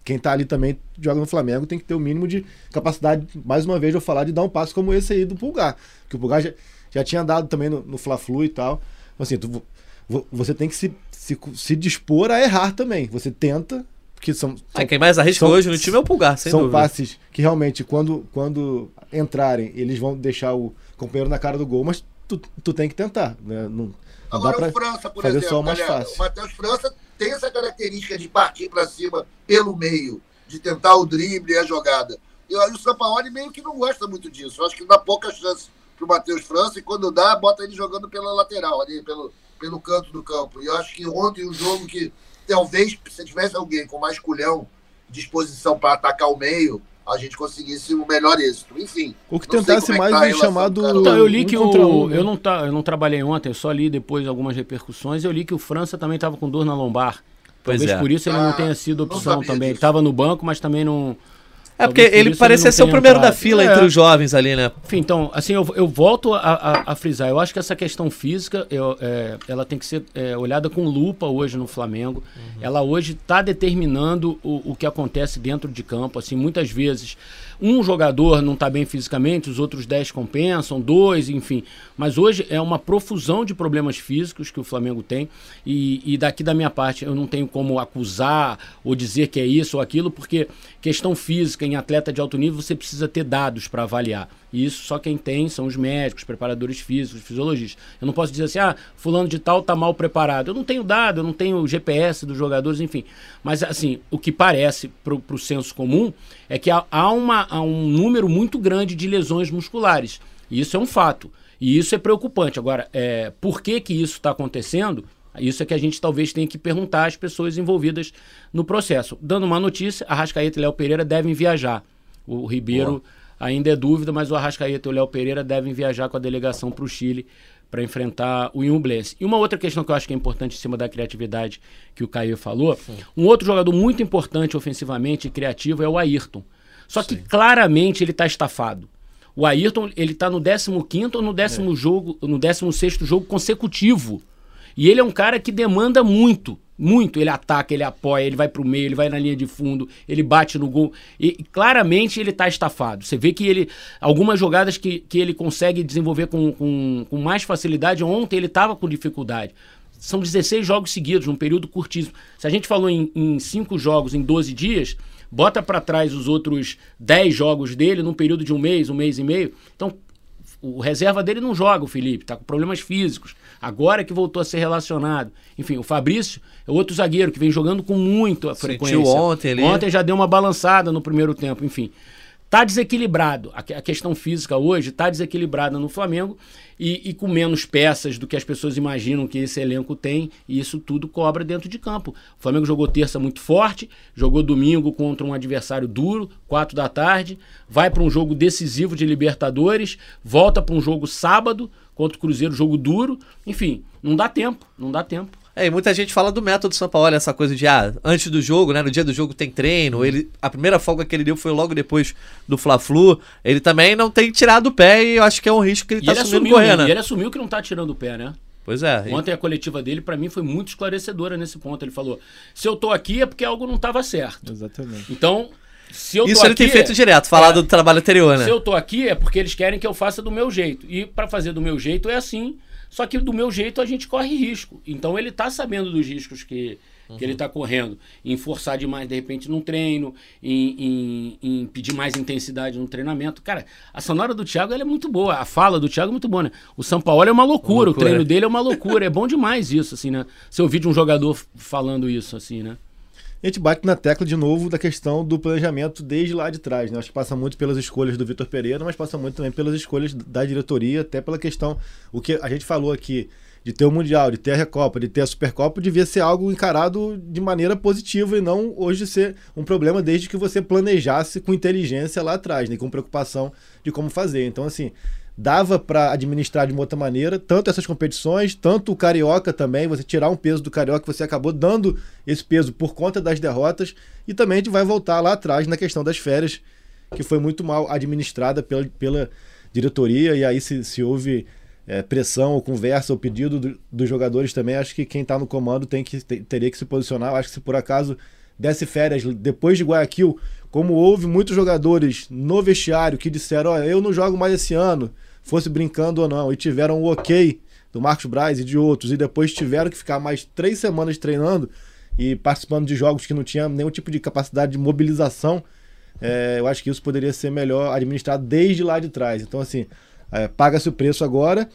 quem tá ali também joga no Flamengo tem que ter o mínimo de capacidade, mais uma vez, eu falar, de dar um passo como esse aí do Pulgar. Que o Pulgar já, já tinha dado também no, no Fla-Flu e tal. Assim, tu- vo- você tem que se, se, se dispor a errar também. Você tenta, porque são, são Aí quem mais arrisca são- hoje no time é o Pulgar, sem são dúvida. passes que realmente, quando, quando entrarem, eles vão deixar o companheiro na cara do gol, mas tu, tu tem que tentar. Né? Não, não dá Agora pra o França, por fazer exemplo, só o mais galera, fácil. o Matheus França tem essa característica de partir para cima pelo meio, de tentar o drible e a jogada. E aí o Sampaoli meio que não gosta muito disso. Eu acho que dá pouca chance pro Matheus França e quando dá, bota ele jogando pela lateral, ali pelo, pelo canto do campo. E eu acho que ontem o jogo que talvez se tivesse alguém com mais culhão, disposição para atacar o meio, a gente conseguisse o melhor êxito. Enfim, Ou que Não tentasse é mais tá um relação chamado. cara. Então, eu li que o. um, né? eu, não tá, eu não trabalhei ontem, eu só li depois algumas repercussões. Eu li que o França também estava com dor na lombar. Pois Talvez é. por isso ele não Ah, tenha sido não opção também. Ele disso. estava no banco, mas também não. É porque ele parecia ser o primeiro da entrado. fila É. entre os jovens ali, né? Enfim, então, assim, eu, eu volto a, a- a frisar. Eu acho que essa questão física, eu, é, ela tem que ser é, olhada com lupa hoje no Flamengo. Ela hoje está determinando o, o que acontece dentro de campo. Assim, muitas vezes um jogador não está bem fisicamente, os outros 10 compensam, dois, enfim. Mas hoje é uma profusão de problemas físicos que o Flamengo tem. E, e daqui da minha parte, eu não tenho como acusar ou dizer que é isso ou aquilo, porque questão física em atleta de alto nível você precisa ter dados para avaliar. E isso só quem tem são os médicos, preparadores físicos, fisiologistas. Eu não posso dizer assim, ah, fulano de tal tá mal preparado. Eu não tenho dado, eu não tenho GPS dos jogadores, enfim. Mas assim, o que parece pro, pro senso comum é que há, há uma, há um número muito grande de lesões musculares. Isso é um fato. E isso é preocupante. Agora, é, por que que isso está acontecendo? Isso é que a gente talvez tenha que perguntar às pessoas envolvidas no processo. Dando uma notícia, Arrascaeta e Léo Pereira devem viajar. O Ribeiro ainda é dúvida, mas o Arrascaeta e o Léo Pereira devem viajar com a delegação para o Chile para enfrentar o Inhublense. E uma outra questão que eu acho que é importante em cima da criatividade que o Caio falou, um outro jogador muito importante ofensivamente e criativo é o Ayrton. Só que claramente ele está estafado. O Ayrton, ele tá no 15º ou no décimo jogo, no 16º jogo consecutivo. E ele é um cara que demanda muito, muito. Ele ataca, ele apoia, ele vai pro meio, ele vai na linha de fundo, ele bate no gol. E claramente ele tá estafado. Você vê que ele. Algumas jogadas que, que ele consegue desenvolver com, com, com mais facilidade. Ontem ele tava com dificuldade. São 16 jogos seguidos, num período curtíssimo. Se a gente falou em, em 5 jogos em 12 dias, bota para trás os outros 10 jogos dele num período de um mês, um mês e meio. Então, o reserva dele não joga, o Felipe, tá com problemas físicos. Agora que voltou a ser relacionado. Enfim, o Fabrício é outro zagueiro que vem jogando com muita frequência. ontem ali. Ontem já deu uma balançada no primeiro tempo, enfim. Tá desequilibrado. A questão física hoje tá desequilibrada no Flamengo e, e com menos peças do que as pessoas imaginam que esse elenco tem, e isso tudo cobra dentro de campo. O Flamengo jogou terça muito forte, jogou domingo contra um adversário duro, quatro da tarde, vai para um jogo decisivo de Libertadores, volta para um jogo sábado contra o Cruzeiro, jogo duro. Enfim, não dá tempo, não dá tempo. É, e muita gente fala do método São Paulo, essa coisa de, ah, antes do jogo, né, no dia do jogo tem treino, ele, a primeira folga que ele deu foi logo depois do Fla-Flu, ele também não tem tirado o pé e eu acho que é um risco que ele E tá ele assumindo assumiu, correndo. né? né? E ele assumiu que não tá tirando o pé, né? Pois é. e- Ontem a coletiva dele, pra mim, foi muito esclarecedora nesse ponto. Ele falou: se eu tô aqui é porque algo não estava certo. Exatamente. Então, se eu Isso tô ele tem aqui, feito é- direto, falado é, do trabalho anterior, né? Se eu tô aqui é porque eles querem que eu faça do meu jeito. E para fazer do meu jeito é assim. Só que do meu jeito a gente corre risco. Então ele tá sabendo dos riscos que, que ele tá correndo. Em forçar demais, de repente, num treino, em, em- em pedir mais intensidade no treinamento. Cara, a sonora do Thiago é muito boa. A fala do Thiago é muito boa, né? O São Paulo é uma loucura, Uma loucura. o treino dele é uma loucura. é bom demais isso, assim, né? Você ouvir de um jogador falando isso, assim, né? A gente bate na tecla de novo da questão do planejamento desde lá de trás. Né? Acho que passa muito pelas escolhas do Vitor Pereira, mas passa muito também pelas escolhas da diretoria, até pela questão. O que a gente falou aqui de ter o Mundial, de ter a Recopa, de ter a Supercopa, devia ser algo encarado de maneira positiva e não hoje ser um problema desde que você planejasse com inteligência lá atrás, né? com preocupação de como fazer. Então, assim, dava para administrar de uma outra maneira, tanto essas competições, tanto o Carioca também, você tirar um peso do Carioca, você acabou dando esse peso por conta das derrotas, e também a gente vai voltar lá atrás na questão das férias, que foi muito mal administrada pela, pela diretoria, e aí se, se houve é, pressão ou conversa ou pedido do, dos jogadores também, acho que quem está no comando tem que, ter, teria que se posicionar, acho que se por acaso desse férias depois de Guayaquil, como houve muitos jogadores no vestiário que disseram, olha, eu não jogo mais esse ano, fosse brincando ou não, e tiveram o ok do Marcos Braz e de outros, e depois tiveram que ficar mais três semanas treinando e participando de jogos que não tinha nenhum tipo de capacidade de mobilização, é, eu acho que isso poderia ser melhor administrado desde lá de trás. Então, assim, é, paga-se o preço agora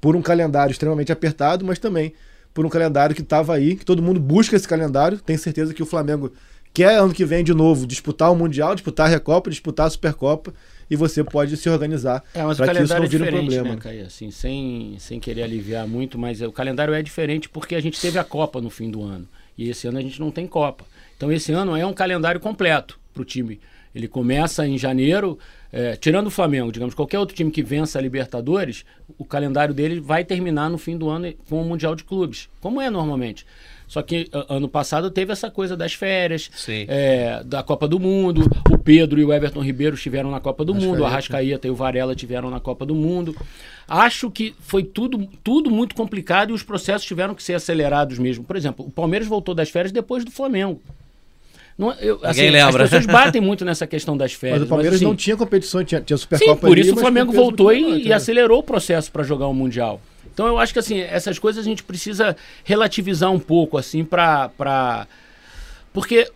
por um calendário extremamente apertado, mas também por um calendário que estava aí, que todo mundo busca esse calendário. Tenho certeza que o Flamengo quer ano que vem de novo disputar o Mundial, disputar a Recopa, disputar a Supercopa e você pode se organizar é, para que isso não vire é um problema. Né, Caio? Assim, sem, sem querer aliviar muito, mas o calendário é diferente porque a gente teve a Copa no fim do ano. E esse ano a gente não tem Copa. Então esse ano é um calendário completo para o time. Ele começa em janeiro, é, tirando o Flamengo, digamos, qualquer outro time que vença a Libertadores, o calendário dele vai terminar no fim do ano com o Mundial de Clubes, como é normalmente. Só que ano passado teve essa coisa das férias, é, da Copa do Mundo. O Pedro e o Everton Ribeiro estiveram na Copa do Arrascaeta. Mundo, o Arrascaeta e o Varela tiveram na Copa do Mundo. Acho que foi tudo, tudo muito complicado e os processos tiveram que ser acelerados mesmo. Por exemplo, o Palmeiras voltou das férias depois do Flamengo. Não, eu, assim, lembra. As pessoas batem muito nessa questão das férias. Mas o Palmeiras mas, assim, não tinha competições, tinha, tinha Supercopa. Sim, por ali, isso o Flamengo voltou e, e acelerou o processo para jogar o Mundial. Então eu acho que assim, essas coisas a gente precisa relativizar um pouco, assim, para. Pra... Porque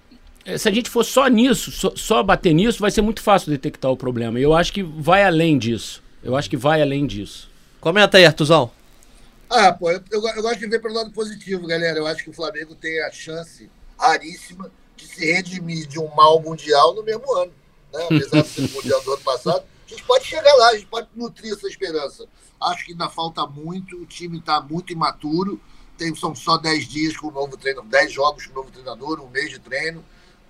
eh, se a gente for só nisso, só, só, bater nisso, vai ser muito fácil detectar o problema. E eu acho que vai além disso. Eu acho que vai além disso. Comenta aí, Artuzão. Ah, pô, eu, eu, eu gosto de ver pelo lado positivo, galera. Eu acho que o Flamengo tem a chance raríssima de se redimir de um mal mundial no mesmo ano. Né? Apesar de ser o mundial do ano passado, a gente pode chegar lá, a gente pode nutrir essa esperança. Acho que ainda falta muito, o time está muito imaturo. Tem, são só 10 dias com o novo treinador, 10 jogos com o novo treinador, um mês de treino.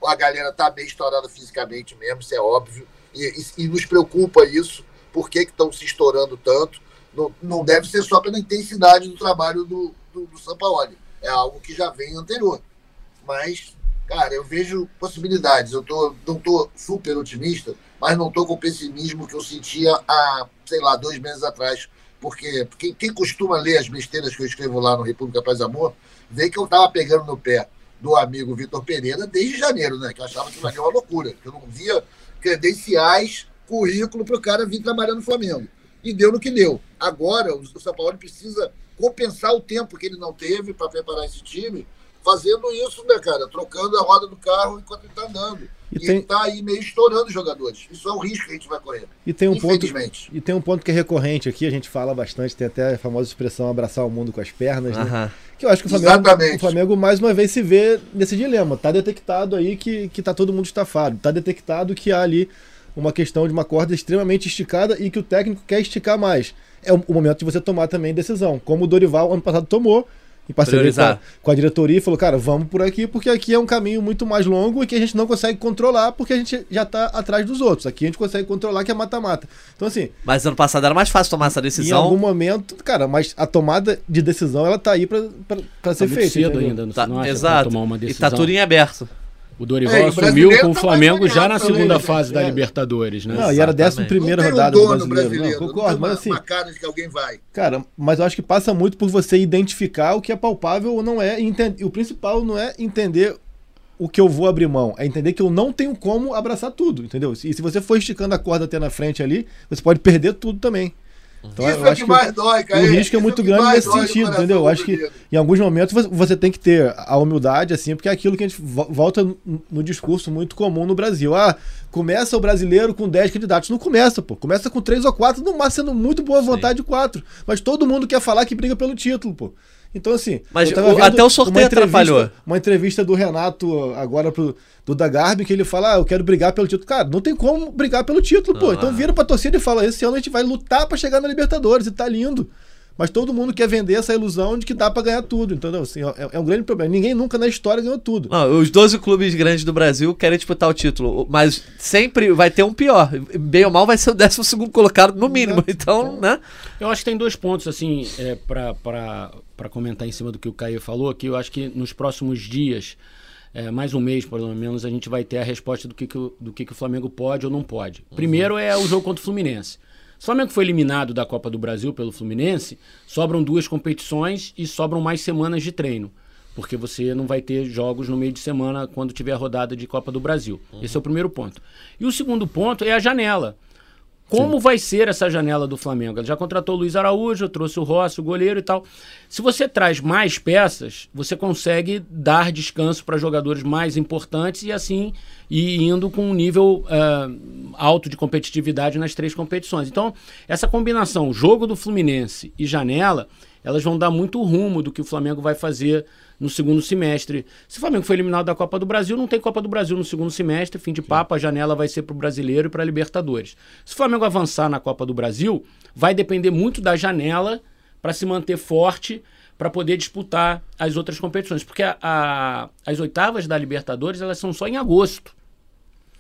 A galera está bem estourada fisicamente mesmo, isso é óbvio. E, e, e nos preocupa isso. Por que estão se estourando tanto? Não, não deve ser só pela intensidade do trabalho do, do, do Sampaoli. É algo que já vem anterior. Mas, cara, eu vejo possibilidades. Eu tô, não estou super otimista, mas não estou com o pessimismo que eu sentia há, sei lá, dois meses atrás porque quem, quem costuma ler as besteiras que eu escrevo lá no República Paz e Amor, vê que eu estava pegando no pé do amigo Vitor Pereira desde janeiro, né? Que eu achava que era uma loucura, que eu não via credenciais, currículo para o cara vir trabalhar no Flamengo. E deu no que deu. Agora, o São Paulo precisa compensar o tempo que ele não teve para preparar esse time, fazendo isso, né, cara? Trocando a roda do carro enquanto ele está andando. E, e tem... tá aí meio estourando os jogadores. Isso é um risco que a gente vai correr. E tem um ponto E tem um ponto que é recorrente aqui, a gente fala bastante, tem até a famosa expressão abraçar o mundo com as pernas, uh -huh. né? Que eu acho que o Flamengo, o Flamengo, mais uma vez se vê nesse dilema. Tá detectado aí que, que tá todo mundo estafado. Tá detectado que há ali uma questão de uma corda extremamente esticada e que o técnico quer esticar mais. É o momento de você tomar também decisão, como o Dorival ano passado tomou em parceria com a, com a, diretoria e falou, cara, vamos por aqui, porque aqui é um caminho muito mais longo e que a gente não consegue controlar porque a gente já tá atrás dos outros. Aqui a gente consegue controlar que é mata-mata. Então, assim. Mas ano passado era mais fácil tomar essa decisão. Em algum momento, cara, mas a tomada de decisão ela tá aí pra, pra, pra ser tá feita. cedo ainda, não, tá, não acha, Exato. Tomar uma decisão. E tá tudo em aberto. O Dorival é, assumiu com o tá Flamengo já na segunda né? fase da é. Libertadores, né? Não, e era a décima primeira rodada do brasileiro. brasileiro. Não, concordo, não mas assim. Uma cara de que alguém vai. Cara, mas eu acho que passa muito por você identificar o que é palpável ou não é. E o principal não é entender o que eu vou abrir mão, é entender que eu não tenho como abraçar tudo, entendeu? E se você for esticando a corda até na frente ali, você pode perder tudo também. Então, Isso eu é acho que mais dói, cara. O risco é muito grande nesse sentido, entendeu? Eu acho que em alguns momentos você tem que ter a humildade, assim, porque é aquilo que a gente volta no discurso muito comum no Brasil. Ah, começa o brasileiro com 10 candidatos. Não começa, pô. Começa com 3 ou 4, no máximo sendo muito boa vontade, Sim. 4. Mas todo mundo quer falar que briga pelo título, pô. Então, assim. Mas o- até o sorteio uma atrapalhou. Uma entrevista do Renato agora pro do da Garbi, que ele fala: Ah, eu quero brigar pelo título. Cara, não tem como brigar pelo título, pô. Não, Então vira pra torcida e fala: esse ano a gente vai lutar pra chegar na Libertadores, e tá lindo. Mas todo mundo quer vender essa ilusão de que dá pra ganhar tudo. Entendeu? Assim, é, é um grande problema. Ninguém nunca na história ganhou tudo. Não, os 12 clubes grandes do Brasil querem disputar o título, mas sempre vai ter um pior. Bem ou mal vai ser o 12 colocado no mínimo. Exato. Então, né? Eu acho que tem dois pontos, assim, é, para comentar em cima do que o Caio falou, que eu acho que nos próximos dias, é, mais um mês pelo menos, a gente vai ter a resposta do que, que, o- do que, que o Flamengo pode ou não pode. Primeiro é o jogo contra o Fluminense. O Flamengo foi eliminado da Copa do Brasil pelo Fluminense, sobram duas competições e sobram mais semanas de treino. Porque você não vai ter jogos no meio de semana quando tiver a rodada de Copa do Brasil. Esse é o primeiro ponto. E o segundo ponto é a janela. Como vai ser essa janela do Flamengo? Ele já contratou o Luiz Araújo, trouxe o Rossi, o goleiro e tal. Se você traz mais peças, você consegue dar descanso para jogadores mais importantes e assim ir indo com um nível ah, alto de competitividade nas três competições. Então, essa combinação, jogo do Fluminense e janela, elas vão dar muito rumo do que o Flamengo vai fazer no segundo semestre. Se o Flamengo foi eliminado da Copa do Brasil, não tem Copa do Brasil no segundo semestre, fim de papo, a janela vai ser para o Brasileiro e para a Libertadores. Se o Flamengo avançar na Copa do Brasil, vai depender muito da janela para se manter forte para poder disputar as outras competições, porque a- a- as oitavas da Libertadores elas são só em agosto.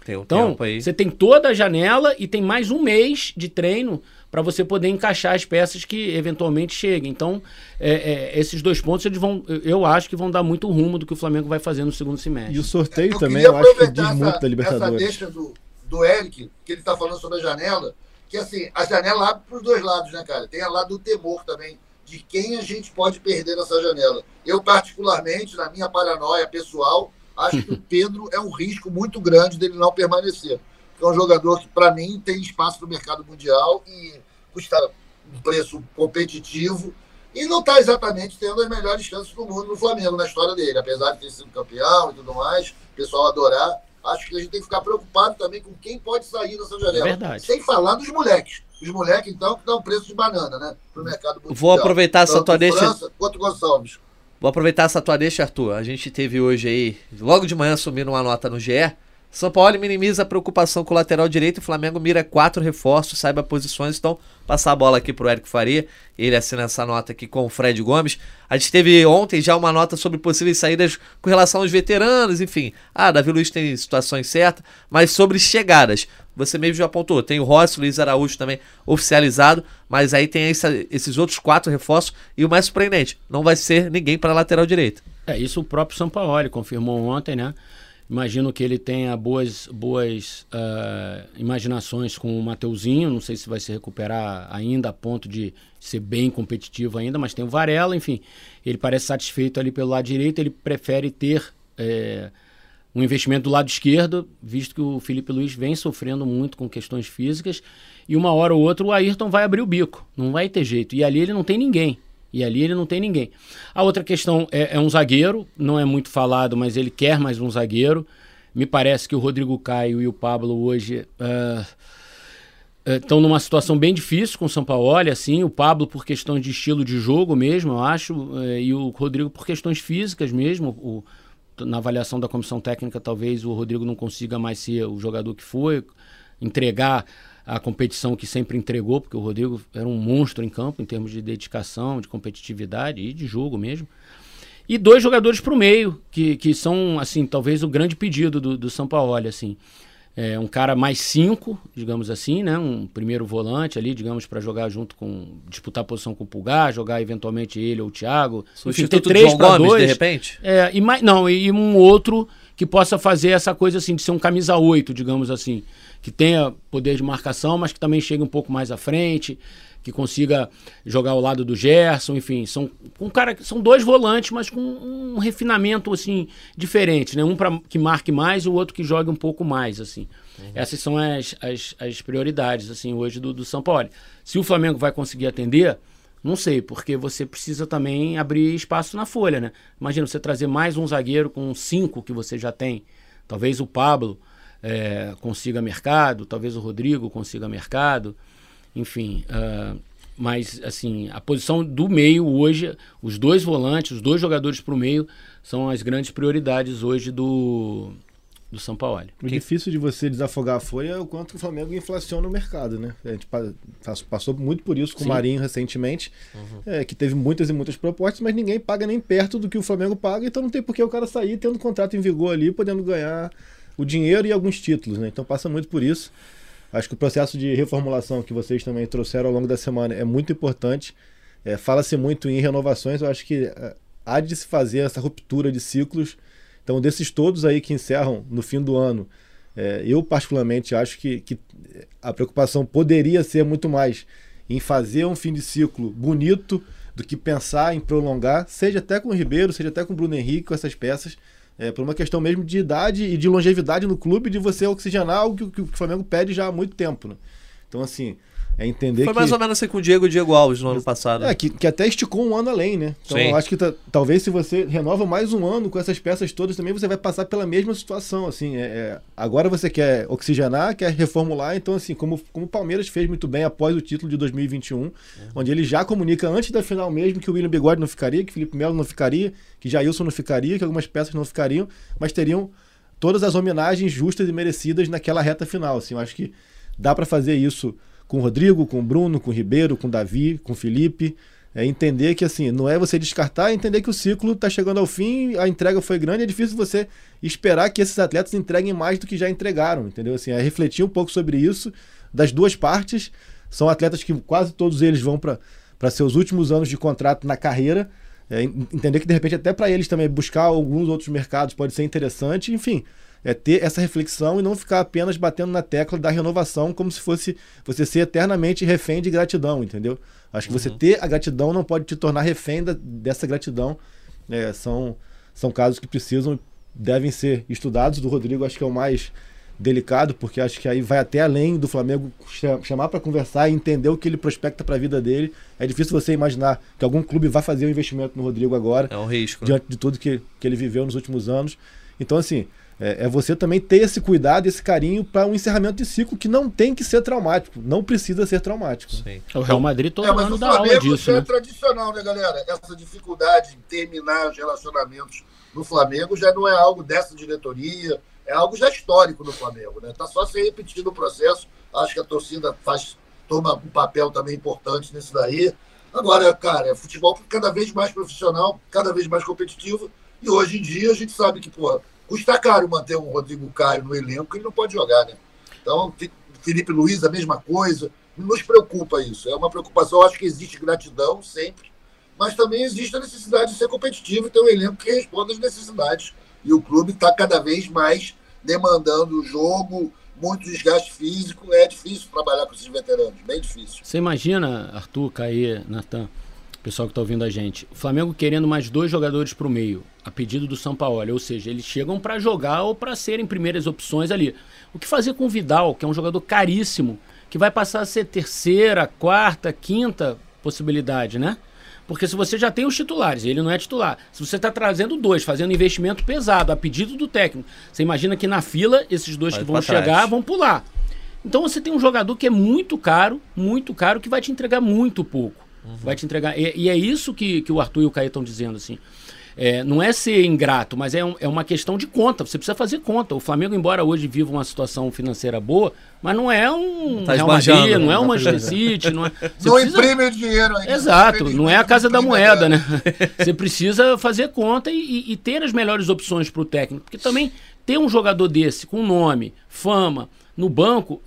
Tem um Então, tempo aí. você tem toda a janela e tem mais um mês de treino para você poder encaixar as peças que eventualmente cheguem. Então, é, é, esses dois pontos eles vão, eu- acho que vão dar muito rumo do que o Flamengo vai fazer no segundo semestre. E o sorteio Eu também, eu acho que diz muito essa, da Libertadores. Essa deixa do, do Eric, que ele está falando sobre a janela, que assim, a janela abre para os dois lados, né, cara? Tem a lado do temor também, de quem a gente pode perder nessa janela. Eu, particularmente, na minha paranoia pessoal, acho que o Pedro é um risco muito grande dele não permanecer. Porque é um jogador que, para mim, tem espaço no mercado mundial e custa um preço competitivo e não está exatamente tendo as melhores chances do mundo no Flamengo, na história dele. Apesar de ter sido campeão e tudo mais, o pessoal adorar. Acho que a gente tem que ficar preocupado também com quem pode sair dessa janela. É verdade. Sem falar dos moleques. Os moleques, então, que dão preço de banana, né? Pro mercado mundial. Vou aproveitar essa tua deixa. França quanto Gonçalves. Vou aproveitar essa tua deixa, Arthur. A gente teve hoje aí, logo de manhã, subindo uma nota no GE. São Paulo minimiza a preocupação com o lateral direito. O Flamengo mira quatro reforços, saiba posições. Então, passar a bola aqui pro Eric Faria. Ele assina essa nota aqui com o Fred Gomes. A gente teve ontem já uma nota sobre possíveis saídas com relação aos veteranos, enfim. Ah, Davi Luiz tem situações certas, mas sobre chegadas. Você mesmo já apontou, tem o Rossi, o Luiz Araújo também oficializado, mas aí tem essa- esses outros quatro reforços e o mais surpreendente, não vai ser ninguém para lateral direito. É, isso o próprio Sampaoli confirmou ontem, né? Imagino que ele tenha boas, boas ah, imaginações com o Mateuzinho. Não sei se vai se recuperar ainda a ponto de ser bem competitivo ainda, mas tem o Varela, enfim. Ele parece satisfeito ali pelo lado direito. Ele prefere ter é, um investimento do lado esquerdo, visto que o Felipe Luiz vem sofrendo muito com questões físicas. E uma hora ou outra o Ayrton vai abrir o bico. Não vai ter jeito. E ali ele não tem ninguém. E ali ele não tem ninguém. A outra questão é, é um zagueiro, não é muito falado, mas ele quer mais um zagueiro. Me parece que o Rodrigo Caio e o Pablo hoje ah, estão numa situação bem difícil com o Sampaoli, assim, o Pablo por questões de estilo de jogo mesmo, eu acho, eh, e o Rodrigo por questões físicas mesmo. O- na avaliação da comissão técnica, talvez o Rodrigo não consiga mais ser o jogador que foi, entregar a competição que sempre entregou, porque o Rodrigo era um monstro em campo em termos de dedicação, de competitividade e de jogo mesmo. E dois jogadores para o meio, que, que são, assim, talvez o grande pedido do, do São Paulo, assim. É, um cara mais cinco, digamos assim, né? Um primeiro volante ali, digamos, para jogar junto com. disputar a posição com o Pulgar, jogar eventualmente ele ou o Thiago. Enfim, ter três para dois. de repente? É, e mais, não, e um outro que possa fazer essa coisa assim, de ser um camisa 8, digamos assim. Que tenha poder de marcação, mas que também chegue um pouco mais à frente, que consiga jogar ao lado do Gerson, enfim. São, um cara, são dois volantes, mas com um refinamento assim diferente, né? Um para que marque mais e o outro que jogue um pouco mais, assim. Essas são as, as, as prioridades, assim, hoje do, do São Paulo. Se o Flamengo vai conseguir atender, não sei, porque você precisa também abrir espaço na folha, né? Imagina você trazer mais um zagueiro com cinco que você já tem. Talvez o Pablo eh, consiga mercado, talvez o Rodrigo consiga mercado. Enfim, ah, mas, assim, a posição do meio hoje, os dois volantes, os dois jogadores para o meio, são as grandes prioridades hoje do, do São Paulo. O que... difícil de você desafogar a folha é o quanto o Flamengo inflaciona o mercado, né? A gente passou muito por isso com Sim. o Marinho recentemente, uhum. é, que teve muitas e muitas propostas, mas ninguém paga nem perto do que o Flamengo paga, então não tem por que o cara sair tendo contrato em vigor ali, podendo ganhar o dinheiro e alguns títulos, né? Então passa muito por isso. Acho que o processo de reformulação que vocês também trouxeram ao longo da semana é muito importante. É, Fala-se muito em renovações, eu acho que é, há de se fazer essa ruptura de ciclos então, desses todos aí que encerram no fim do ano, é, eu particularmente acho que, que a preocupação poderia ser muito mais em fazer um fim de ciclo bonito do que pensar em prolongar, seja até com o Ribeiro, seja até com o Bruno Henrique, com essas peças, é, por uma questão mesmo de idade e de longevidade no clube, de você oxigenar algo que, que o Flamengo pede já há muito tempo. Né? Então, assim, é entender Foi mais ou menos assim com o Diego e Diego Alves no ano passado. É, que, que até esticou um ano além, né? Então Sim. eu acho que talvez se você renova mais um ano com essas peças todas, também você vai passar pela mesma situação, assim. É, é, agora você quer oxigenar, quer reformular, então assim, como, como o Palmeiras fez muito bem após o título de 2021, uhum. onde ele já comunica antes da final mesmo que o William Bigode não ficaria, que o Felipe Melo não ficaria, que Jailson não ficaria, que algumas peças não ficariam, mas teriam todas as homenagens justas e merecidas naquela reta final, assim. Eu acho que dá para fazer isso com o Rodrigo, com o Bruno, com o Ribeiro, com o Davi, com o Felipe. É entender que assim, não é você descartar, é entender que o ciclo está chegando ao fim, a entrega foi grande, é difícil você esperar que esses atletas entreguem mais do que já entregaram, entendeu? Assim, é refletir um pouco sobre isso das duas partes. São atletas que quase todos eles vão para seus últimos anos de contrato na carreira. É, entender que de repente até para eles também buscar alguns outros mercados pode ser interessante, enfim é ter essa reflexão e não ficar apenas batendo na tecla da renovação como se fosse você ser eternamente refém de gratidão, entendeu? Acho que uhum. você ter a gratidão não pode te tornar refém da, dessa gratidão. É, são, são casos que precisam, devem ser estudados. Do Rodrigo, acho que é o mais delicado, porque acho que aí vai até além do Flamengo chamar para conversar e entender o que ele prospecta para a vida dele. É difícil você imaginar que algum clube vá fazer um investimento no Rodrigo agora. É um risco. Diante né? de tudo que, que ele viveu nos últimos anos. Então, assim, é, é você também ter esse cuidado, esse carinho para um encerramento de ciclo que não tem que ser traumático, não precisa ser traumático. Sim. O Real Madrid todo é, mas ano dá aula disso. É né? tradicional, né, galera? Essa dificuldade em terminar os relacionamentos no Flamengo já não é algo dessa diretoria, é algo já histórico no Flamengo, né? Tá só se repetindo o processo. Acho que a torcida faz toma um papel também importante nisso daí. Agora, cara, é futebol cada vez mais profissional, cada vez mais competitivo. E hoje em dia a gente sabe que, pô, custa caro manter um Rodrigo Caio no elenco, ele não pode jogar, né? Então, Felipe Luiz, a mesma coisa. Nos preocupa isso. É uma preocupação. Acho que existe gratidão sempre, mas também existe a necessidade de ser competitivo e ter um elenco que responda às necessidades. E o clube está cada vez mais demandando o jogo, muito desgaste físico. É difícil trabalhar com esses veteranos, bem difícil. Você imagina, Arthur, Caê, Natan, pessoal que está ouvindo a gente, o Flamengo querendo mais dois jogadores para o meio, a pedido do São Paulo, ou seja, eles chegam para jogar ou para serem primeiras opções ali. O que fazer com o Vidal, que é um jogador caríssimo, que vai passar a ser terceira, quarta, quinta possibilidade, né? Porque se você já tem os titulares, ele não é titular. Se você está trazendo dois, fazendo investimento pesado, a pedido do técnico, você imagina que na fila, esses dois vai que vão chegar trás. vão pular. Então você tem um jogador que é muito caro, muito caro, que vai te entregar muito pouco. Uhum. Vai te entregar. E, e, é isso que, que o Arthur e o Caio estão dizendo, assim. É, não é ser ingrato, mas é, um, é uma questão de conta. Você precisa fazer conta. O Flamengo, embora hoje viva uma situação financeira boa, mas não é um tá Real Madrid, não é um Manchester City, não é. Você não precisa... imprime dinheiro ainda. Exato, não é a casa da moeda, né? Você precisa fazer conta e, e ter as melhores opções para o técnico, porque também ter um jogador desse com nome, fama no banco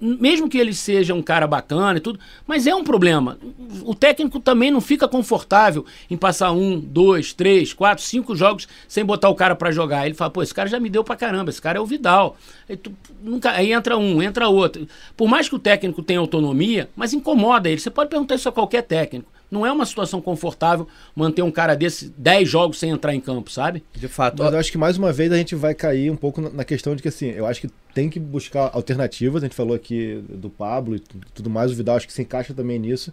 mesmo que ele seja um cara bacana e tudo, mas é um problema. O técnico também não fica confortável em passar um, dois, três, quatro, cinco jogos sem botar o cara para jogar. Ele fala, pô, esse cara já me deu pra caramba, esse cara é o Vidal. Aí, tu, nunca, aí entra um, entra outro. Por mais que o técnico tenha autonomia, mas incomoda ele. Você pode perguntar isso a qualquer técnico. Não é uma situação confortável manter um cara desse 10 jogos sem entrar em campo, sabe? De fato. Mas eu acho que mais uma vez a gente vai cair um pouco na questão de que assim, eu acho que tem que buscar alternativas. A gente falou aqui do Pablo e tudo mais, o Vidal acho que se encaixa também nisso.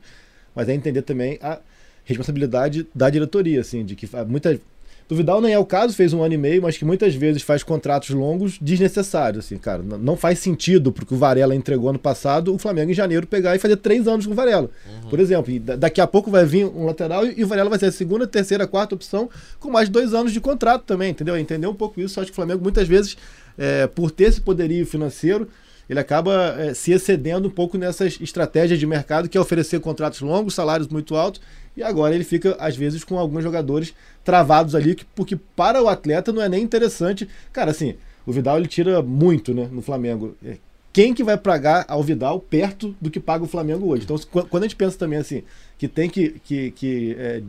Mas é entender também a responsabilidade da diretoria, assim, de que muita, Do Vidal nem é o caso, fez um ano e meio, mas que muitas vezes faz contratos longos desnecessários. Assim, cara, não faz sentido porque o Varela entregou ano passado o Flamengo em janeiro pegar e fazer três anos com o Varela. Uhum. Por exemplo, e daqui a pouco vai vir um lateral e o Varela vai ser a segunda, terceira, quarta opção com mais dois anos de contrato também, entendeu? Entender um pouco isso. Acho que o Flamengo muitas vezes, é, por ter esse poderio financeiro, ele acaba é, se excedendo um pouco nessas estratégias de mercado que é oferecer contratos longos, salários muito altos e agora ele fica, às vezes, com alguns jogadores travados ali, porque para o atleta não é nem interessante. Cara, assim, o Vidal ele tira muito né, no Flamengo. É, quem que vai pagar ao Vidal perto do que paga o Flamengo hoje? Então, quando a gente pensa também assim, que tem que, que, que é,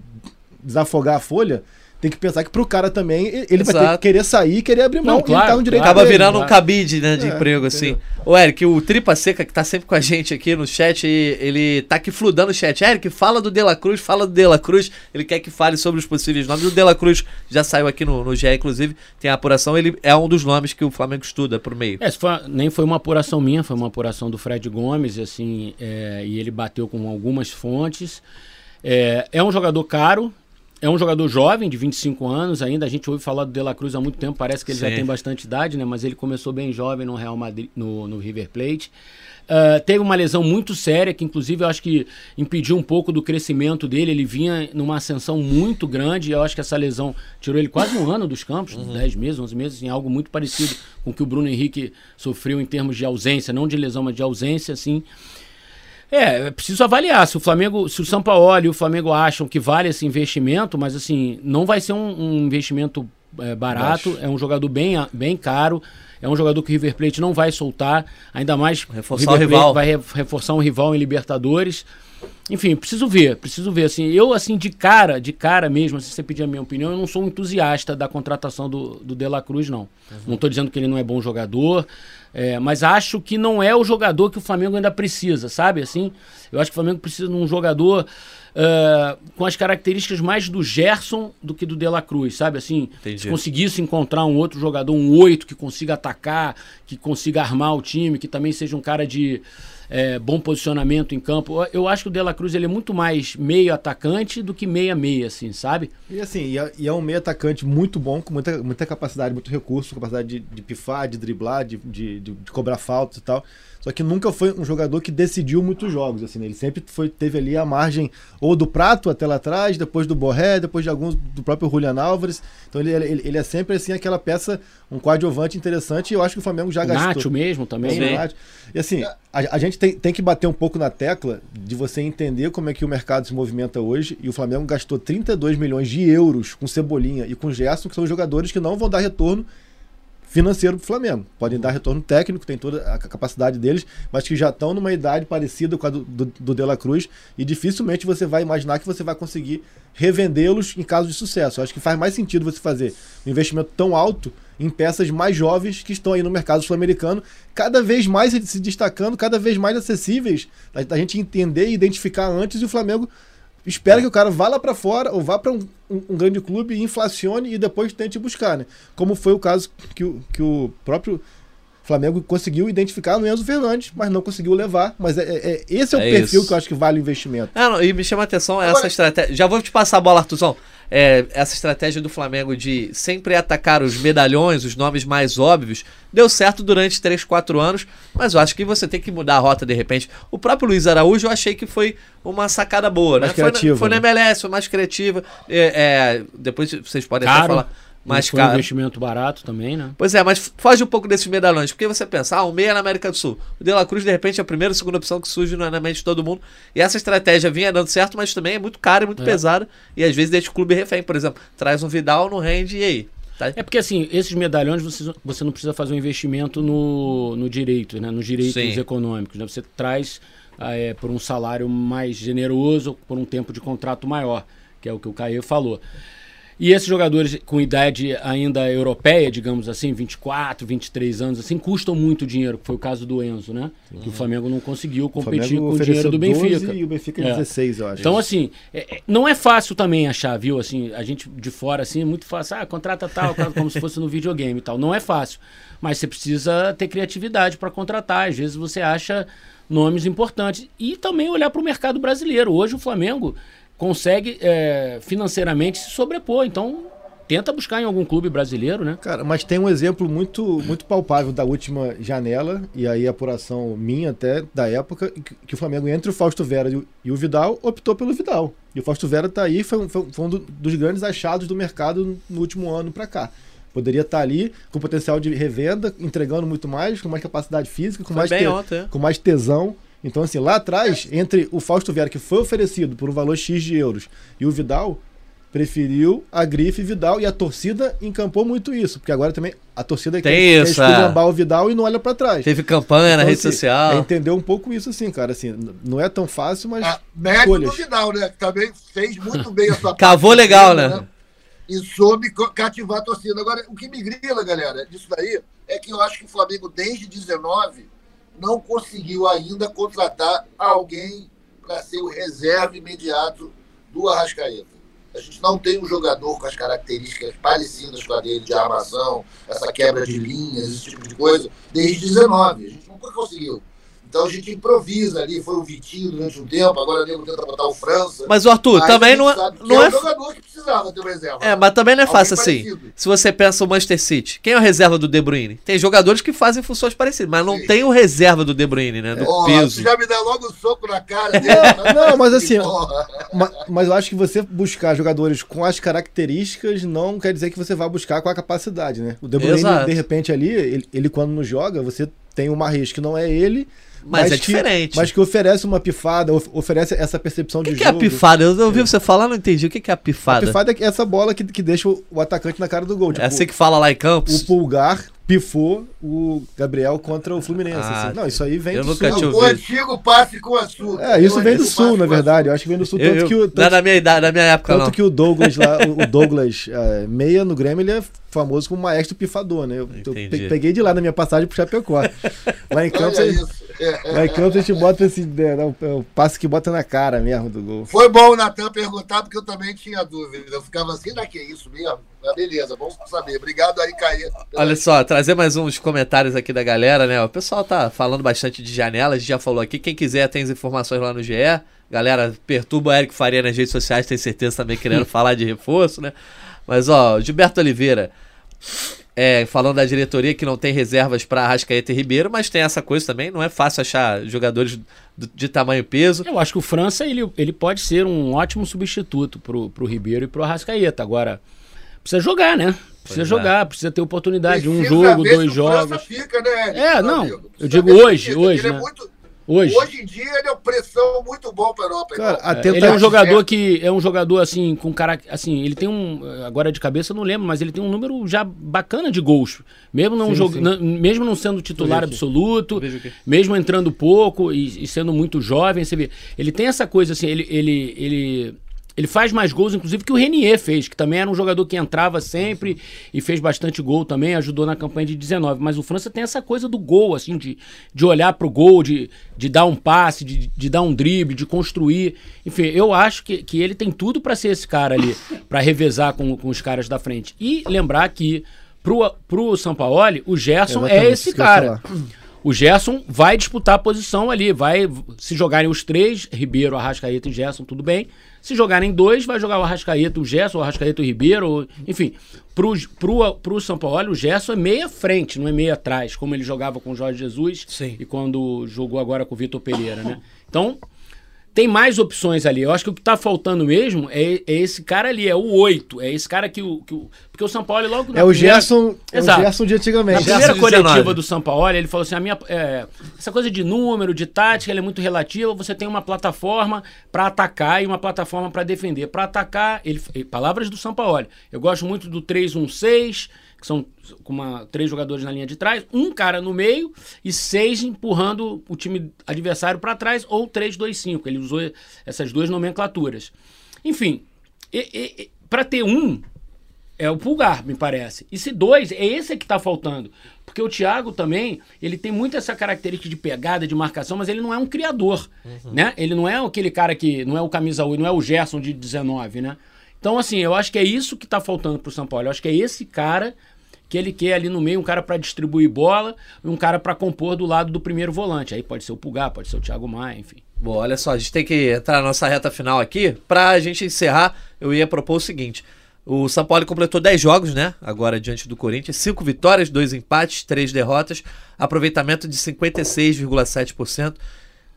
desafogar a folha, tem que pensar que pro cara também, ele Exato. vai ter que querer sair e querer abrir mão. Não, claro, tá no direito Acaba dele, virando um cabide, né, de é, emprego, assim. Entendeu? O Eric, o Tripa Seca, que tá sempre com a gente aqui no chat, ele tá aqui fludando o chat. Eric, fala do Dela Cruz, fala do Dela Cruz. Ele quer que fale sobre os possíveis nomes. O Dela Cruz já saiu aqui no, no GE, inclusive, tem a apuração. Ele é um dos nomes que o Flamengo estuda por meio. É, foi, nem foi uma apuração minha, foi uma apuração do Fred Gomes, assim, é, e ele bateu com algumas fontes. É, é um jogador caro, é um jogador jovem, de 25 anos ainda. A gente ouve falar do De La Cruz há muito tempo, parece que ele Sim. já tem bastante idade, né? Mas ele começou bem jovem no Real Madrid, no, no River Plate. Uh, teve uma lesão muito séria, que inclusive eu acho que impediu um pouco do crescimento dele. Ele vinha numa ascensão muito grande. E eu acho que essa lesão tirou ele quase um ano dos campos, uhum. 10 meses, 11 meses, assim, algo muito parecido com o que o Bruno Henrique sofreu em termos de ausência, não de lesão, mas de ausência, assim. É, é preciso avaliar se o Flamengo, se o São Paulo e o Flamengo acham que vale esse investimento, mas assim, não vai ser um, um investimento é, barato, Baixo. é um jogador bem, bem caro, é um jogador que o River Plate não vai soltar, ainda mais reforçar o, o rival. vai reforçar um rival em Libertadores. Enfim, preciso ver, preciso ver. Assim, eu, assim, de cara, de cara mesmo, se você pedir a minha opinião, eu não sou um entusiasta da contratação do, do De La Cruz, não. Uhum. Não estou dizendo que ele não é bom jogador. É, mas acho que não é o jogador que o Flamengo ainda precisa, sabe? Assim, eu acho que o Flamengo precisa de um jogador uh, com as características mais do Gerson do que do De La Cruz, sabe? Assim, Entendi. se conseguisse encontrar um outro jogador, um oito que consiga atacar, que consiga armar o time, que também seja um cara de é, bom posicionamento em campo. Eu acho que o De La Cruz ele é muito mais meio atacante do que meia-meia, assim, sabe? E assim, e é, e é, um meio atacante muito bom, com muita, muita capacidade, muito recurso, capacidade de, de pifar, de driblar, de, de, de, de cobrar faltas e tal. Só que nunca foi um jogador que decidiu muitos jogos, assim, né? Ele sempre foi, teve ali a margem ou do Prato até lá atrás, depois do Borré, depois de alguns do próprio Julian Álvares. Então ele, ele, ele é sempre assim aquela peça, um coadjuvante interessante e eu acho que o Flamengo já gastou. Nacho mesmo também, né? E assim, a, a gente tem, tem que bater um pouco na tecla de você entender como é que o mercado se movimenta hoje e o Flamengo gastou 32 milhões de euros com Cebolinha e com Gerson, que são jogadores que não vão dar retorno financeiro para o Flamengo. Podem dar retorno técnico, tem toda a capacidade deles, mas que já estão numa idade parecida com a do, do, do De La Cruz e dificilmente você vai imaginar que você vai conseguir revendê-los em caso de sucesso. Eu acho que faz mais sentido você fazer um investimento tão alto em peças mais jovens que estão aí no mercado sul-americano, cada vez mais se destacando, cada vez mais acessíveis, da gente entender e identificar antes e o Flamengo espera que o cara vá lá para fora ou vá para um, um, um, grande clube, inflacione e depois tente buscar, né? Como foi o caso que, o, que o próprio Flamengo conseguiu identificar no Enzo Fernandes, mas não conseguiu levar. Mas é, é, é esse é o é perfil isso. que eu acho que vale o investimento. É, não, e me chama a atenção Agora... essa estratégia. Já vou te passar a bola, Artuzão é, essa estratégia do Flamengo de sempre atacar os medalhões, os nomes mais óbvios, deu certo durante 3, 4 anos, mas eu acho que você tem que mudar a rota de repente. O próprio Luiz Araújo eu achei que foi uma sacada boa, mais né? Criativa, foi, na, foi na MLS, foi mais criativa. É, é, depois vocês podem Caro. até falar mais foi caro. um investimento barato também, né? Pois é, mas foge um pouco desses medalhões. Porque você pensa, ah, um meia na América do Sul. O De La Cruz, de repente, é a primeira ou segunda opção que surge na mente de todo mundo. E essa estratégia vinha dando certo, mas também é muito cara e muito é. pesada. E às vezes deixa o clube refém. Por exemplo, traz um Vidal, no rende e aí? Tá? É porque assim, esses medalhões você, você não precisa fazer um investimento no, no direito, né? Nos direitos Sim. econômicos. Né? Você traz ah, é, por um salário mais generoso, por um tempo de contrato maior, que é o que o Caio falou. E esses jogadores com idade ainda europeia, digamos assim, 24, 23 anos, assim, custam muito dinheiro, que foi o caso do Enzo, né? Uhum. Que o Flamengo não conseguiu competir com o dinheiro do Benfica. E o Benfica é. 16, eu acho. Então, assim, é, é, não é fácil também achar, viu? Assim, a gente de fora, assim, é muito fácil. Ah, contrata tal, como se fosse no videogame e tal. Não é fácil. Mas você precisa ter criatividade para contratar. Às vezes você acha nomes importantes. E também olhar para o mercado brasileiro. Hoje o Flamengo consegue é, financeiramente se sobrepor. Então, tenta buscar em algum clube brasileiro, né? Cara, mas tem um exemplo muito, muito palpável da última janela, e aí a apuração minha até da época, que, que o Flamengo, entre o Fausto Vera e o, e o Vidal, optou pelo Vidal. E o Fausto Vera tá aí, foi, foi, foi um do, dos grandes achados do mercado no último ano para cá. Poderia estar tá ali com potencial de revenda, entregando muito mais, com mais capacidade física, com, mais, te, ontem, é. com mais tesão. Então, assim, lá atrás, entre o Fausto Vera, que foi oferecido por um valor X de euros, e o Vidal, preferiu a grife Vidal e a torcida encampou muito isso, porque agora também a torcida Tem quer, isso, quer é. o Vidal e não olha para trás. Teve campanha então, na rede assim, social. É entender um pouco isso assim, cara, assim, não é tão fácil, mas ah, mérito do Vidal, né, que também fez muito bem a sua Cavou legal, né? né? e soube cativar a torcida. Agora, o que me grila, galera, disso daí, é que eu acho que o Flamengo, desde 19, não conseguiu ainda contratar alguém para ser o reserva imediato do Arrascaeta. A gente não tem um jogador com as características parecidas com a dele, de armação, essa quebra de linhas, esse tipo de coisa, desde 19. A gente nunca conseguiu. Então a gente improvisa ali, foi o Vitinho durante um tempo, agora o nego tenta botar o França. Mas o Arthur, também não, é- não é. É um jogador que precisava ter uma reserva. É, mas também não é fácil assim. Se você pensa o Manchester City, quem é a reserva do De Bruyne? Tem jogadores que fazem funções parecidas, mas não Sim. tem o reserva do De Bruyne, né? Do oh, peso. já me dá logo um soco na cara dele. Né? não, mas assim, mas, mas eu acho que você buscar jogadores com as características não quer dizer que você vá buscar com a capacidade, né? O De Bruyne, Exato. de repente ali, ele, ele quando não joga, você tem o Marres que não é ele mas, mas é que, diferente. Mas que oferece uma pifada, oferece essa percepção de que jogo. O que é a pifada? Eu ouvi é. você falar, não entendi. O que é a pifada? A pifada é essa bola que, que deixa o, atacante na cara do gol. É tipo, é assim que fala lá em Campos? O pulgar pifou o Gabriel contra o Fluminense. Ah, assim. Não, isso aí vem eu do nunca sul. O antigo passe com açúcar. É, isso vem do sul, na verdade. Eu acho que vem do sul. Tanto eu, que o, tanto, na, minha idade, na minha época, Tanto não. que o Douglas lá, o Douglas é, Meia no Grêmio, ele é famoso como maestro pifador, né? Eu, eu peguei de lá na minha passagem pro Chapecó. Lá em Campos, lá em Campos a gente bota esse né, é o passe que bota na cara mesmo do gol. Foi bom o Natan perguntar, porque eu também tinha dúvida. Eu ficava assim, será que é isso mesmo? Mas beleza, bom saber. Obrigado aí, Caí. Olha só, trazer mais uns comentários aqui da galera, né? O pessoal tá falando bastante de janela, a gente já falou aqui. Quem quiser tem as informações lá no GE. Galera, perturba o Eric Faria nas redes sociais, tem certeza também querendo falar de reforço, né? Mas, ó, Gilberto Oliveira, é, falando da diretoria que não tem reservas para Arrascaeta e Ribeiro, mas tem essa coisa também, não é fácil achar jogadores de, de tamanho e peso. Eu acho que o França ele, ele pode ser um ótimo substituto pro, pro Ribeiro e pro Arrascaeta. Agora, precisa jogar, né? Precisa pois é. jogar, é. precisa ter oportunidade, precisa um jogo, dois jogos. Fica, né? É, não, eu digo hoje, hoje, é né? É muito Hoje. Hoje em dia ele é uma pressão muito bom para a Europa. Cara, então. ele é um jogador que é um jogador assim com cara assim, ele tem um agora de cabeça eu não lembro, mas ele tem um número já bacana de gols, mesmo não jogando, mesmo não sendo titular absoluto, mesmo entrando pouco e, e, sendo muito jovem, você vê, ele tem essa coisa assim, ele ele ele ele faz mais gols, inclusive, que o Renier fez, que também era um jogador que entrava sempre e fez bastante gol também, ajudou na campanha de 19. Mas o França tem essa coisa do gol, assim, de, de olhar pro gol, de, de dar um passe, de, de dar um drible, de construir. Enfim, eu acho que, que ele tem tudo para ser esse cara ali, para revezar com, com os caras da frente. E lembrar que pro, pro Sampaoli, o Gerson é esse cara. O Gerson vai disputar a posição ali, vai se jogarem os três, Ribeiro, Arrascaeta e Gerson, tudo bem. Se jogarem dois, vai jogar o Arrascaeta, o Gerson, o Arrascaeta o Ribeiro. Enfim, pro, pro, pro São Paulo, o Gerson é meia frente, não é meia atrás, como ele jogava com o Jorge Jesus Sim. e quando jogou agora com o Vitor Pereira, né? Então, tem mais opções ali. Eu acho que o que está faltando mesmo é, é, esse cara ali, é o 8. É esse cara que o. Que o porque o São Paulo logo. é o Gerson. É Exato. o Gerson de antigamente. Na primeira coletiva do São Paulo, ele falou assim: a minha, é, essa coisa de número, de tática, é muito relativa. Você tem uma plataforma para atacar e uma plataforma para defender. Para atacar, ele, palavras do São Paulo. Eu gosto muito do 3-1-6 que são com uma, três jogadores na linha de trás, um cara no meio e seis empurrando o time adversário para trás, ou 3-2-5. Ele usou essas duas nomenclaturas. Enfim, para ter um, é o pulgar, me parece. E se dois, é esse que está faltando. Porque o Thiago também, ele tem muito essa característica de pegada, de marcação, mas ele não é um criador, uhum. né? Ele não é aquele cara que, não é o camisa 8, não é o Gerson de 19, né? Então, assim, eu acho que é isso que está faltando para o São Paulo. Eu acho que é esse cara que ele quer ali no meio, um cara para distribuir bola e um cara para compor do lado do primeiro volante. Aí pode ser o Pulgar, pode ser o Thiago Maia, enfim. Bom, olha só, a gente tem que entrar na nossa reta final aqui. Para a gente encerrar, eu ia propor o seguinte. O São Paulo completou 10 jogos, né? Agora diante do Corinthians. 5 vitórias, 2 empates, 3 derrotas. Aproveitamento de 56,7%.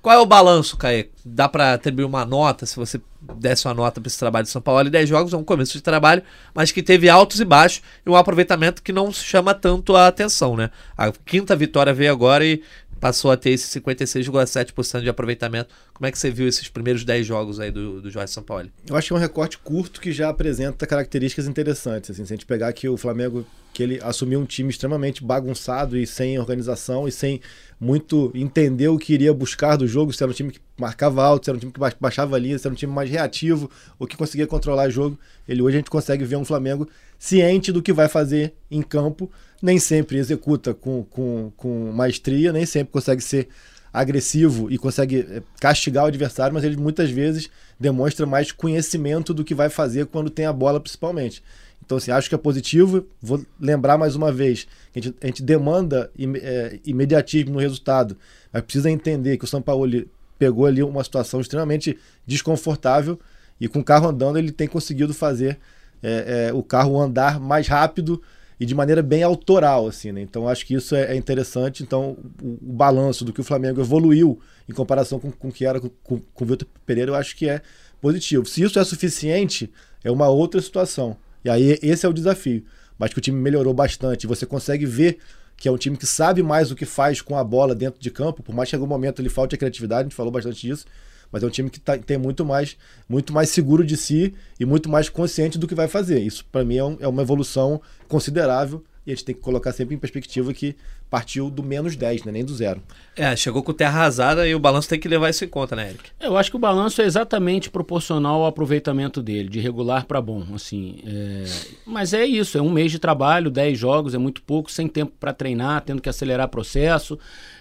Qual é o balanço, Caê? Dá para atribuir uma nota, se você desse uma nota para esse trabalho de São Paulo? E 10 jogos é um começo de trabalho, mas que teve altos e baixos e um aproveitamento que não chama tanto a atenção, né? A quinta vitória veio agora e passou a ter esse 56,7% de aproveitamento. Como é que você viu esses primeiros 10 jogos aí do, do Jorge São Paulo? Eu acho que é um recorte curto que já apresenta características interessantes. Assim, se a gente pegar que o Flamengo, que ele assumiu um time extremamente bagunçado e sem organização e sem muito entender o que iria buscar do jogo, se era um time que marcava alto, se era um time que baixava a linha, se era um time mais reativo, ou que conseguia controlar o jogo. Ele hoje a gente consegue ver um Flamengo ciente do que vai fazer em campo, nem sempre executa com, com, com maestria, nem sempre consegue ser agressivo e consegue eh, castigar o adversário, mas ele muitas vezes demonstra mais conhecimento do que vai fazer quando tem a bola, principalmente. Então, assim, acho que é positivo. Vou lembrar mais uma vez: a gente, a gente demanda é, imediatismo no resultado, mas precisa entender que o São Paulo pegou ali uma situação extremamente desconfortável e com o carro andando ele tem conseguido fazer é, é, o carro andar mais rápido e de maneira bem autoral, assim, né? Então acho que isso é, é interessante. Então o, o, balanço do que o Flamengo evoluiu em comparação com o que era com, com, com o Vitor Pereira, eu acho que é positivo. Se isso é suficiente, é uma outra situação. E aí esse é o desafio. Mas que o time melhorou bastante. Você consegue ver que é um time que sabe mais o que faz com a bola dentro de campo, por mais que em algum momento ele falte a criatividade, a gente falou bastante disso, mas é um time que tá, tem muito mais, muito mais seguro de si e muito mais consciente do que vai fazer. Isso, para mim, é, um, é uma evolução considerável e a gente tem que colocar sempre em perspectiva que partiu do menos 10, né? nem do zero. É, chegou com terra arrasada e o balanço tem que levar isso em conta, né, Eric? Eu acho que o balanço é exatamente proporcional ao aproveitamento dele, de regular para bom. assim. É... Mas é isso, é um mês de trabalho, 10 jogos, é muito pouco, sem tempo para treinar, tendo que acelerar processo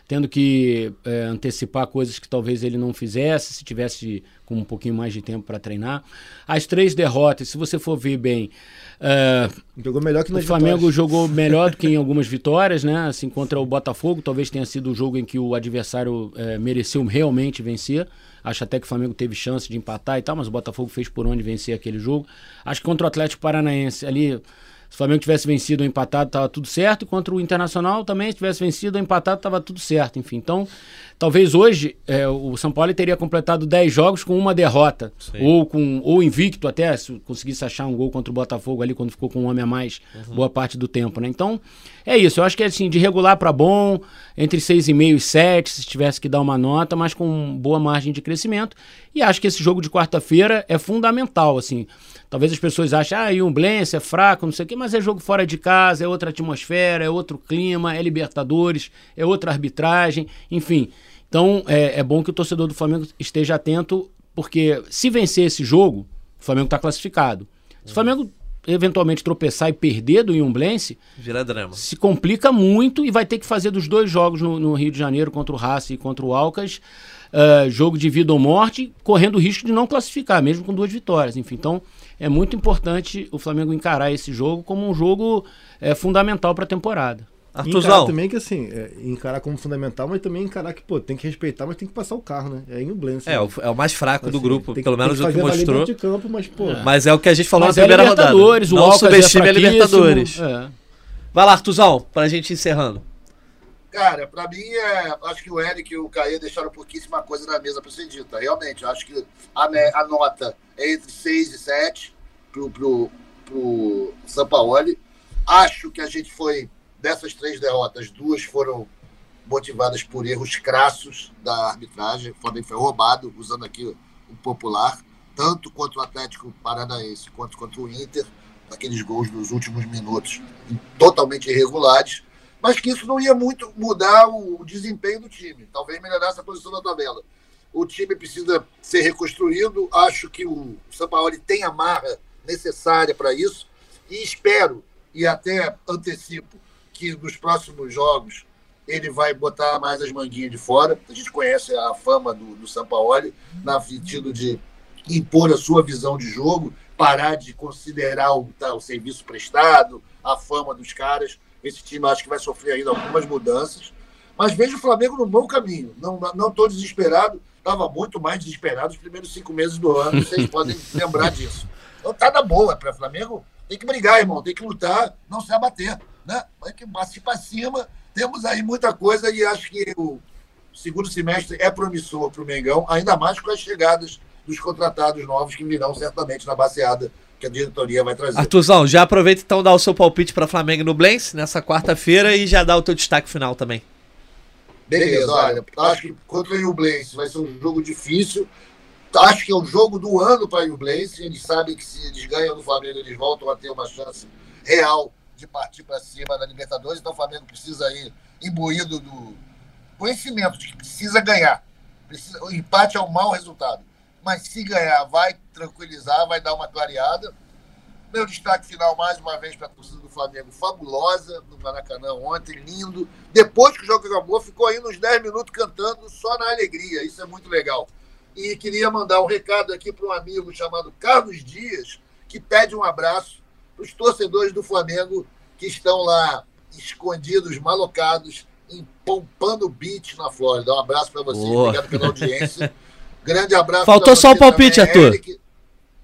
tendo que é, antecipar coisas que talvez ele não fizesse se tivesse com um pouquinho mais de tempo para treinar. As três derrotas, se você for ver bem, é, jogou melhor que o Flamengo vitórias. jogou melhor do que em algumas vitórias, né? Assim contra o Botafogo, talvez tenha sido o jogo em que o adversário é, mereceu realmente vencer. Acho até que o Flamengo teve chance de empatar e tal, mas o Botafogo fez por onde vencer aquele jogo. Acho que contra o Atlético Paranaense ali se o Flamengo tivesse vencido ou empatado, estava tudo certo. Contra o Internacional também, se tivesse vencido ou empatado, estava tudo certo. Enfim, então, talvez hoje é, o São Paulo teria completado 10 jogos com uma derrota. Ou com ou invicto até, se conseguisse achar um gol contra o Botafogo ali, quando ficou com um homem a mais uhum. boa parte do tempo, né? Então, é isso. Eu acho que é assim, de regular para bom, entre 6,5 e 7, se tivesse que dar uma nota, mas com boa margem de crescimento. E acho que esse jogo de quarta-feira é fundamental, assim. Talvez as pessoas achem, ah, Iumblense é fraco, não sei o quê, mas é jogo fora de casa, é outra atmosfera, é outro clima, é Libertadores, é outra arbitragem, enfim. Então é, é bom que o torcedor do Flamengo esteja atento, porque se vencer esse jogo, o Flamengo está classificado. Se o Flamengo eventualmente tropeçar e perder do Iumblense, vira drama. Se complica muito e vai ter que fazer dos dois jogos no, no Rio de Janeiro contra o Racing e contra o Alcas, uh, jogo de vida ou morte, correndo o risco de não classificar, mesmo com duas vitórias. Enfim, então é muito importante o Flamengo encarar esse jogo como um jogo é, fundamental para a temporada. Artuzão. também que assim, é, encarar como fundamental, mas também encarar que, pô, tem que respeitar, mas tem que passar o carro, né? É inublense. É, né? o, é o mais fraco assim, do grupo, pelo menos o que mostrou. De campo, mas, pô, é. mas é o que a gente falou mas na primeira é Libertadores, rodada. O Não subestime é a Libertadores. É. Vai lá, Artuzão, pra gente encerrando. Cara, pra mim, é, acho que o Eric e o Caê deixaram pouquíssima coisa na mesa pra ser dita. Realmente, acho que a, a nota é entre 6 e 7 pro, pro, pro Sampaoli. Acho que a gente foi, dessas três derrotas, duas foram motivadas por erros crassos da arbitragem. O Flamengo foi roubado, usando aqui o popular, tanto contra o Atlético Paranaense quanto contra o Inter, aqueles gols nos últimos minutos totalmente irregulares, mas que isso não ia muito mudar o desempenho do time, talvez melhorasse a posição da tabela. O time precisa ser reconstruído. Acho que o Sampaoli tem a marra necessária para isso e espero e até antecipo que nos próximos jogos ele vai botar mais as manguinhas de fora. A gente conhece a fama do, do Sampaoli no sentido de impor a sua visão de jogo, parar de considerar o, tá, o serviço prestado, a fama dos caras. Esse time acho que vai sofrer ainda algumas mudanças. Mas vejo o Flamengo no bom caminho. Não estou desesperado. Estava muito mais desesperado nos primeiros cinco meses do ano. Vocês podem lembrar disso. Então tá na boa para o Flamengo. Tem que brigar, irmão, tem que lutar, não se abater, né? Tem que partir para cima. Temos aí muita coisa e acho que o segundo semestre é promissor para o Mengão, ainda mais com as chegadas dos contratados novos que virão certamente na baseada que a diretoria vai trazer. Artuzão, já aproveita então dar o seu palpite para Flamengo no Blens nessa quarta-feira e já dá o teu destaque final também. Beleza, olha, acho que contra o Blens vai ser um jogo difícil. Acho que é o jogo do ano para o Blens. Eles sabem que se eles ganham no Flamengo, eles voltam a ter uma chance real de partir para cima da Libertadores. Então o Flamengo precisa ir imbuído do conhecimento de que precisa ganhar. Precisa, o empate é um mau resultado mas se ganhar, vai tranquilizar, vai dar uma clareada. Meu destaque final, mais uma vez, para a torcida do Flamengo, fabulosa, no Maracanã ontem, lindo. Depois que o jogo acabou, ficou aí uns 10 minutos cantando só na alegria, isso é muito legal. E queria mandar um recado aqui para um amigo chamado Carlos Dias, que pede um abraço para os torcedores do Flamengo que estão lá escondidos, malocados, em Pompano Beach, na Flórida. Um abraço para vocês, Boa. obrigado pela audiência. Grande abraço. Faltou só o palpite, Arthur. Eric.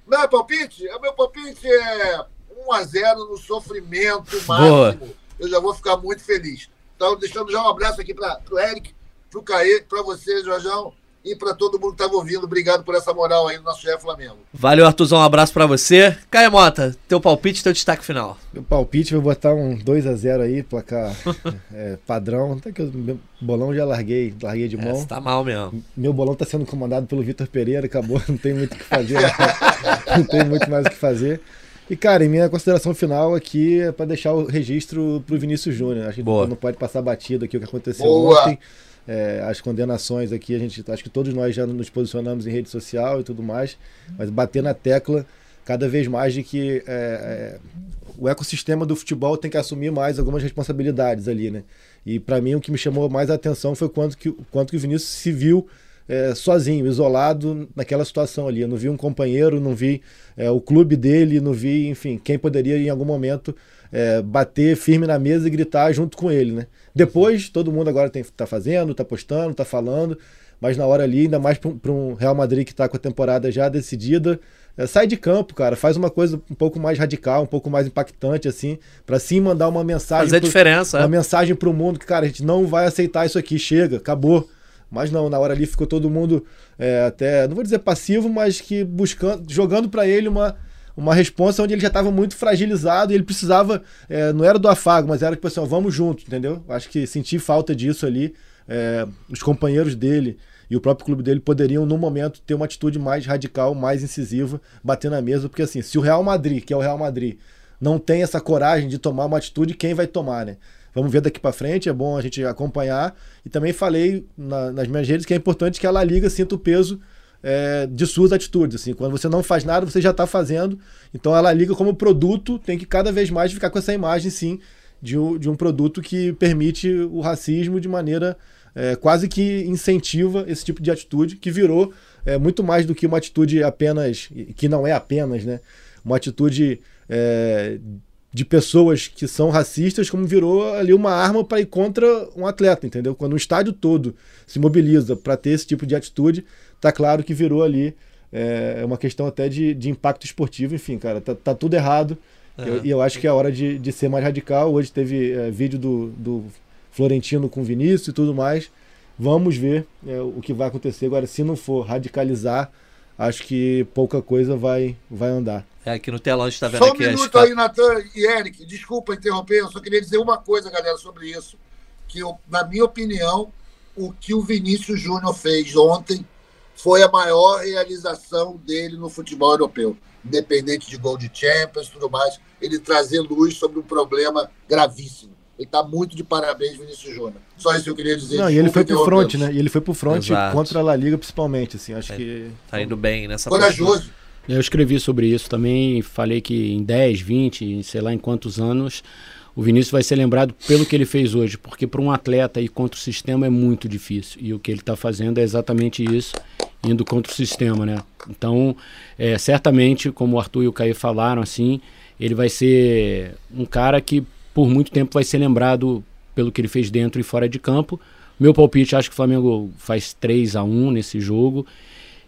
Não é palpite? O meu palpite é 1x0 no sofrimento máximo. Boa. Eu já vou ficar muito feliz. Então, deixando já um abraço aqui para o Eric, para o Caê, para você, Jorjão e para todo mundo que estava ouvindo. Obrigado por essa moral aí no nosso chefe Flamengo. Valeu, Artuzão. Um abraço para você. Caio Mota, teu palpite, teu destaque final. Meu palpite, vou botar um 2 a 0 aí, placar é, padrão. Até que o meu bolão já larguei, larguei de mão. É, tá mal mesmo. Meu bolão tá sendo comandado pelo Vitor Pereira, acabou, não tem muito o que fazer. não tem muito mais o que fazer. E, cara, em minha consideração final aqui é para deixar o registro pro Vinícius Júnior. Acho que Boa. não pode passar batido aqui o que aconteceu Boa. ontem é, as condenações aqui, a gente acho que todos nós já nos posicionamos em rede social e tudo mais, mas bater na tecla cada vez mais de que é, é, o ecossistema do futebol tem que assumir mais algumas responsabilidades ali, né? E para mim o que me chamou mais a atenção foi quanto que, quanto que o Vinícius se viu é, sozinho, isolado naquela situação ali. Eu não vi um companheiro, não vi é, o clube dele, não vi, enfim, quem poderia em algum momento é, bater firme na mesa e gritar junto com ele, né? Depois, todo mundo agora está fazendo, está postando, está falando, mas na hora ali, ainda mais para um Real Madrid que está com a temporada já decidida, é, sai de campo, cara, faz uma coisa um pouco mais radical, um pouco mais impactante, assim, para sim mandar uma mensagem. Fazer pro, diferença. Uma é. mensagem para o mundo que, cara, a gente não vai aceitar isso aqui, chega, acabou. Mas não, na hora ali ficou todo mundo é, até, não vou dizer passivo, mas que buscando, jogando para ele uma, uma resposta onde ele já estava muito fragilizado e ele precisava, é, não era do afago, mas era tipo assim, ó, vamos junto, entendeu? Acho que senti falta disso ali. É, os companheiros dele e o próprio clube dele poderiam, no momento, ter uma atitude mais radical, mais incisiva, bater na mesa, porque assim, se o Real Madrid, que é o Real Madrid, não tem essa coragem de tomar uma atitude, quem vai tomar, né? Vamos ver daqui para frente, é bom a gente acompanhar. E também falei na, nas minhas redes que é importante que a La Liga sinta o peso é, de suas atitudes. Assim, quando você não faz nada, você já está fazendo. Então ela liga como produto, tem que cada vez mais ficar com essa imagem, sim, de um, de um produto que permite o racismo de maneira é, quase que incentiva esse tipo de atitude, que virou é, muito mais do que uma atitude apenas, que não é apenas, né? Uma atitude é, de pessoas que são racistas, como virou ali uma arma para ir contra um atleta, entendeu? Quando um estádio todo se mobiliza para ter esse tipo de atitude, tá claro que virou ali é, é uma questão até de, de impacto esportivo, enfim, cara, tá, tá tudo errado. Uhum. Eu, e eu acho que é hora de, de ser mais radical. Hoje teve é, vídeo do, do Florentino com Vinícius e tudo mais. Vamos ver é, o que vai acontecer. Agora, se não for radicalizar, acho que pouca coisa vai, vai andar. É, aqui no telão a gente está vendo só aqui. um minuto aí, Natan e Eric. Desculpa interromper, eu só queria dizer uma coisa, galera, sobre isso. Que, eu, na minha opinião, o que o Vinícius Júnior fez ontem foi a maior realização dele no futebol europeu. Independente de gol de Champions e tudo mais, ele trazer luz sobre um problema gravíssimo. Ele está muito de parabéns, Vinícius Júnior. Só isso que eu queria dizer. Não, e ele foi pro front, né? E ele foi pro front Exato. contra a La Liga, principalmente, assim. Acho é, que. Tá indo bem nessa Corajoso. Eu escrevi sobre isso também, falei que em 10, 20, sei lá em quantos anos, o Vinícius vai ser lembrado pelo que ele fez hoje, porque para um atleta ir contra o sistema é muito difícil. E o que ele está fazendo é exatamente isso, indo contra o sistema, né? Então, é, certamente, como o Arthur e o Caio falaram, assim, ele vai ser um cara que por muito tempo vai ser lembrado pelo que ele fez dentro e fora de campo. Meu palpite, acho que o Flamengo faz 3 a 1 nesse jogo.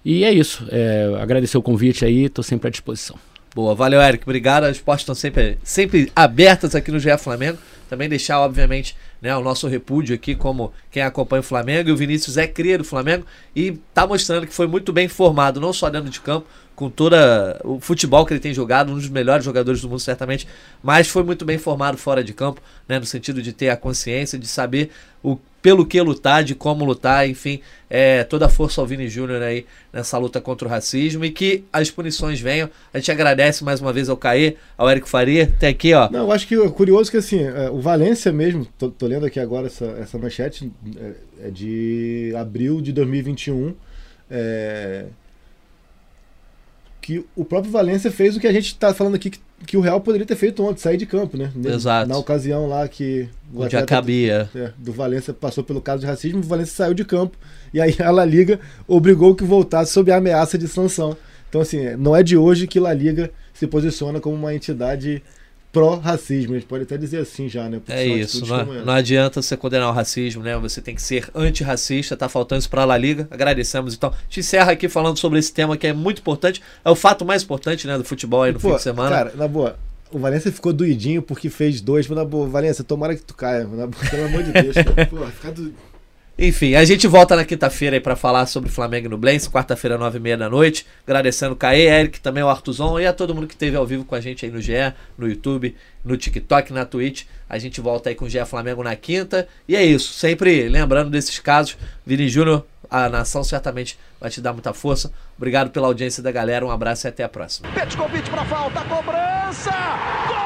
E é isso. É, agradecer o convite aí, estou sempre à disposição. Boa, valeu, Eric. Obrigado. As portas estão sempre, sempre abertas aqui no GE Flamengo. Também deixar, obviamente, né, o nosso repúdio aqui, como quem acompanha o Flamengo. E o Vinícius é cria do Flamengo e tá mostrando que foi muito bem formado, não só dentro de campo, com todo o futebol que ele tem jogado, um dos melhores jogadores do mundo, certamente, mas foi muito bem formado fora de campo, né, no sentido de ter a consciência, de saber o pelo que lutar, de como lutar, enfim, é, toda a força ao Vini Júnior aí nessa luta contra o racismo e que as punições venham. A gente agradece mais uma vez ao Caê, ao Érico Faria, até aqui, ó. Não, eu acho que é curioso que assim, é, o Valência mesmo, tô, tô lendo aqui agora essa, essa manchete, é, é de abril de 2021. É, que o próprio Valência fez o que a gente está falando aqui que, que, o Real poderia ter feito ontem, sair de campo, né? Exato. Na ocasião lá que o Onde acabia. É, do Valência passou pelo caso de racismo, o Valência saiu de campo e aí a La Liga obrigou que voltasse sob a ameaça de sanção. Então assim, não é de hoje que La Liga se posiciona como uma entidade pró-racismo. A gente pode até dizer assim já, né? é isso. Não, não, adianta você condenar o racismo, né? Você tem que ser antirracista. Tá faltando isso para a La Liga. Agradecemos. Então, te encerra aqui falando sobre esse tema que é muito importante. É o fato mais importante, né, do futebol aí no Pô, fim de semana. Cara, na boa. O Valência ficou doidinho porque fez dois. Mas, na boa, Valência, tomara que tu caia. Na boa, pelo amor de Deus, cara. Pô, ficar do... Enfim, a gente volta na quinta-feira aí pra falar sobre Flamengo no Blends, quarta-feira, nove e meia da noite. Agradecendo o Caê, Eric, também o Artuzon e a todo mundo que esteve ao vivo com a gente aí no GE, no YouTube, no TikTok, na Twitch. A gente volta aí com o GE Flamengo na quinta. E é isso, sempre lembrando desses casos. Vini Júnior, a nação certamente vai te dar muita força. Obrigado pela audiência da galera, um abraço e até a próxima. Pet convite pra falta, cobrança! Gol!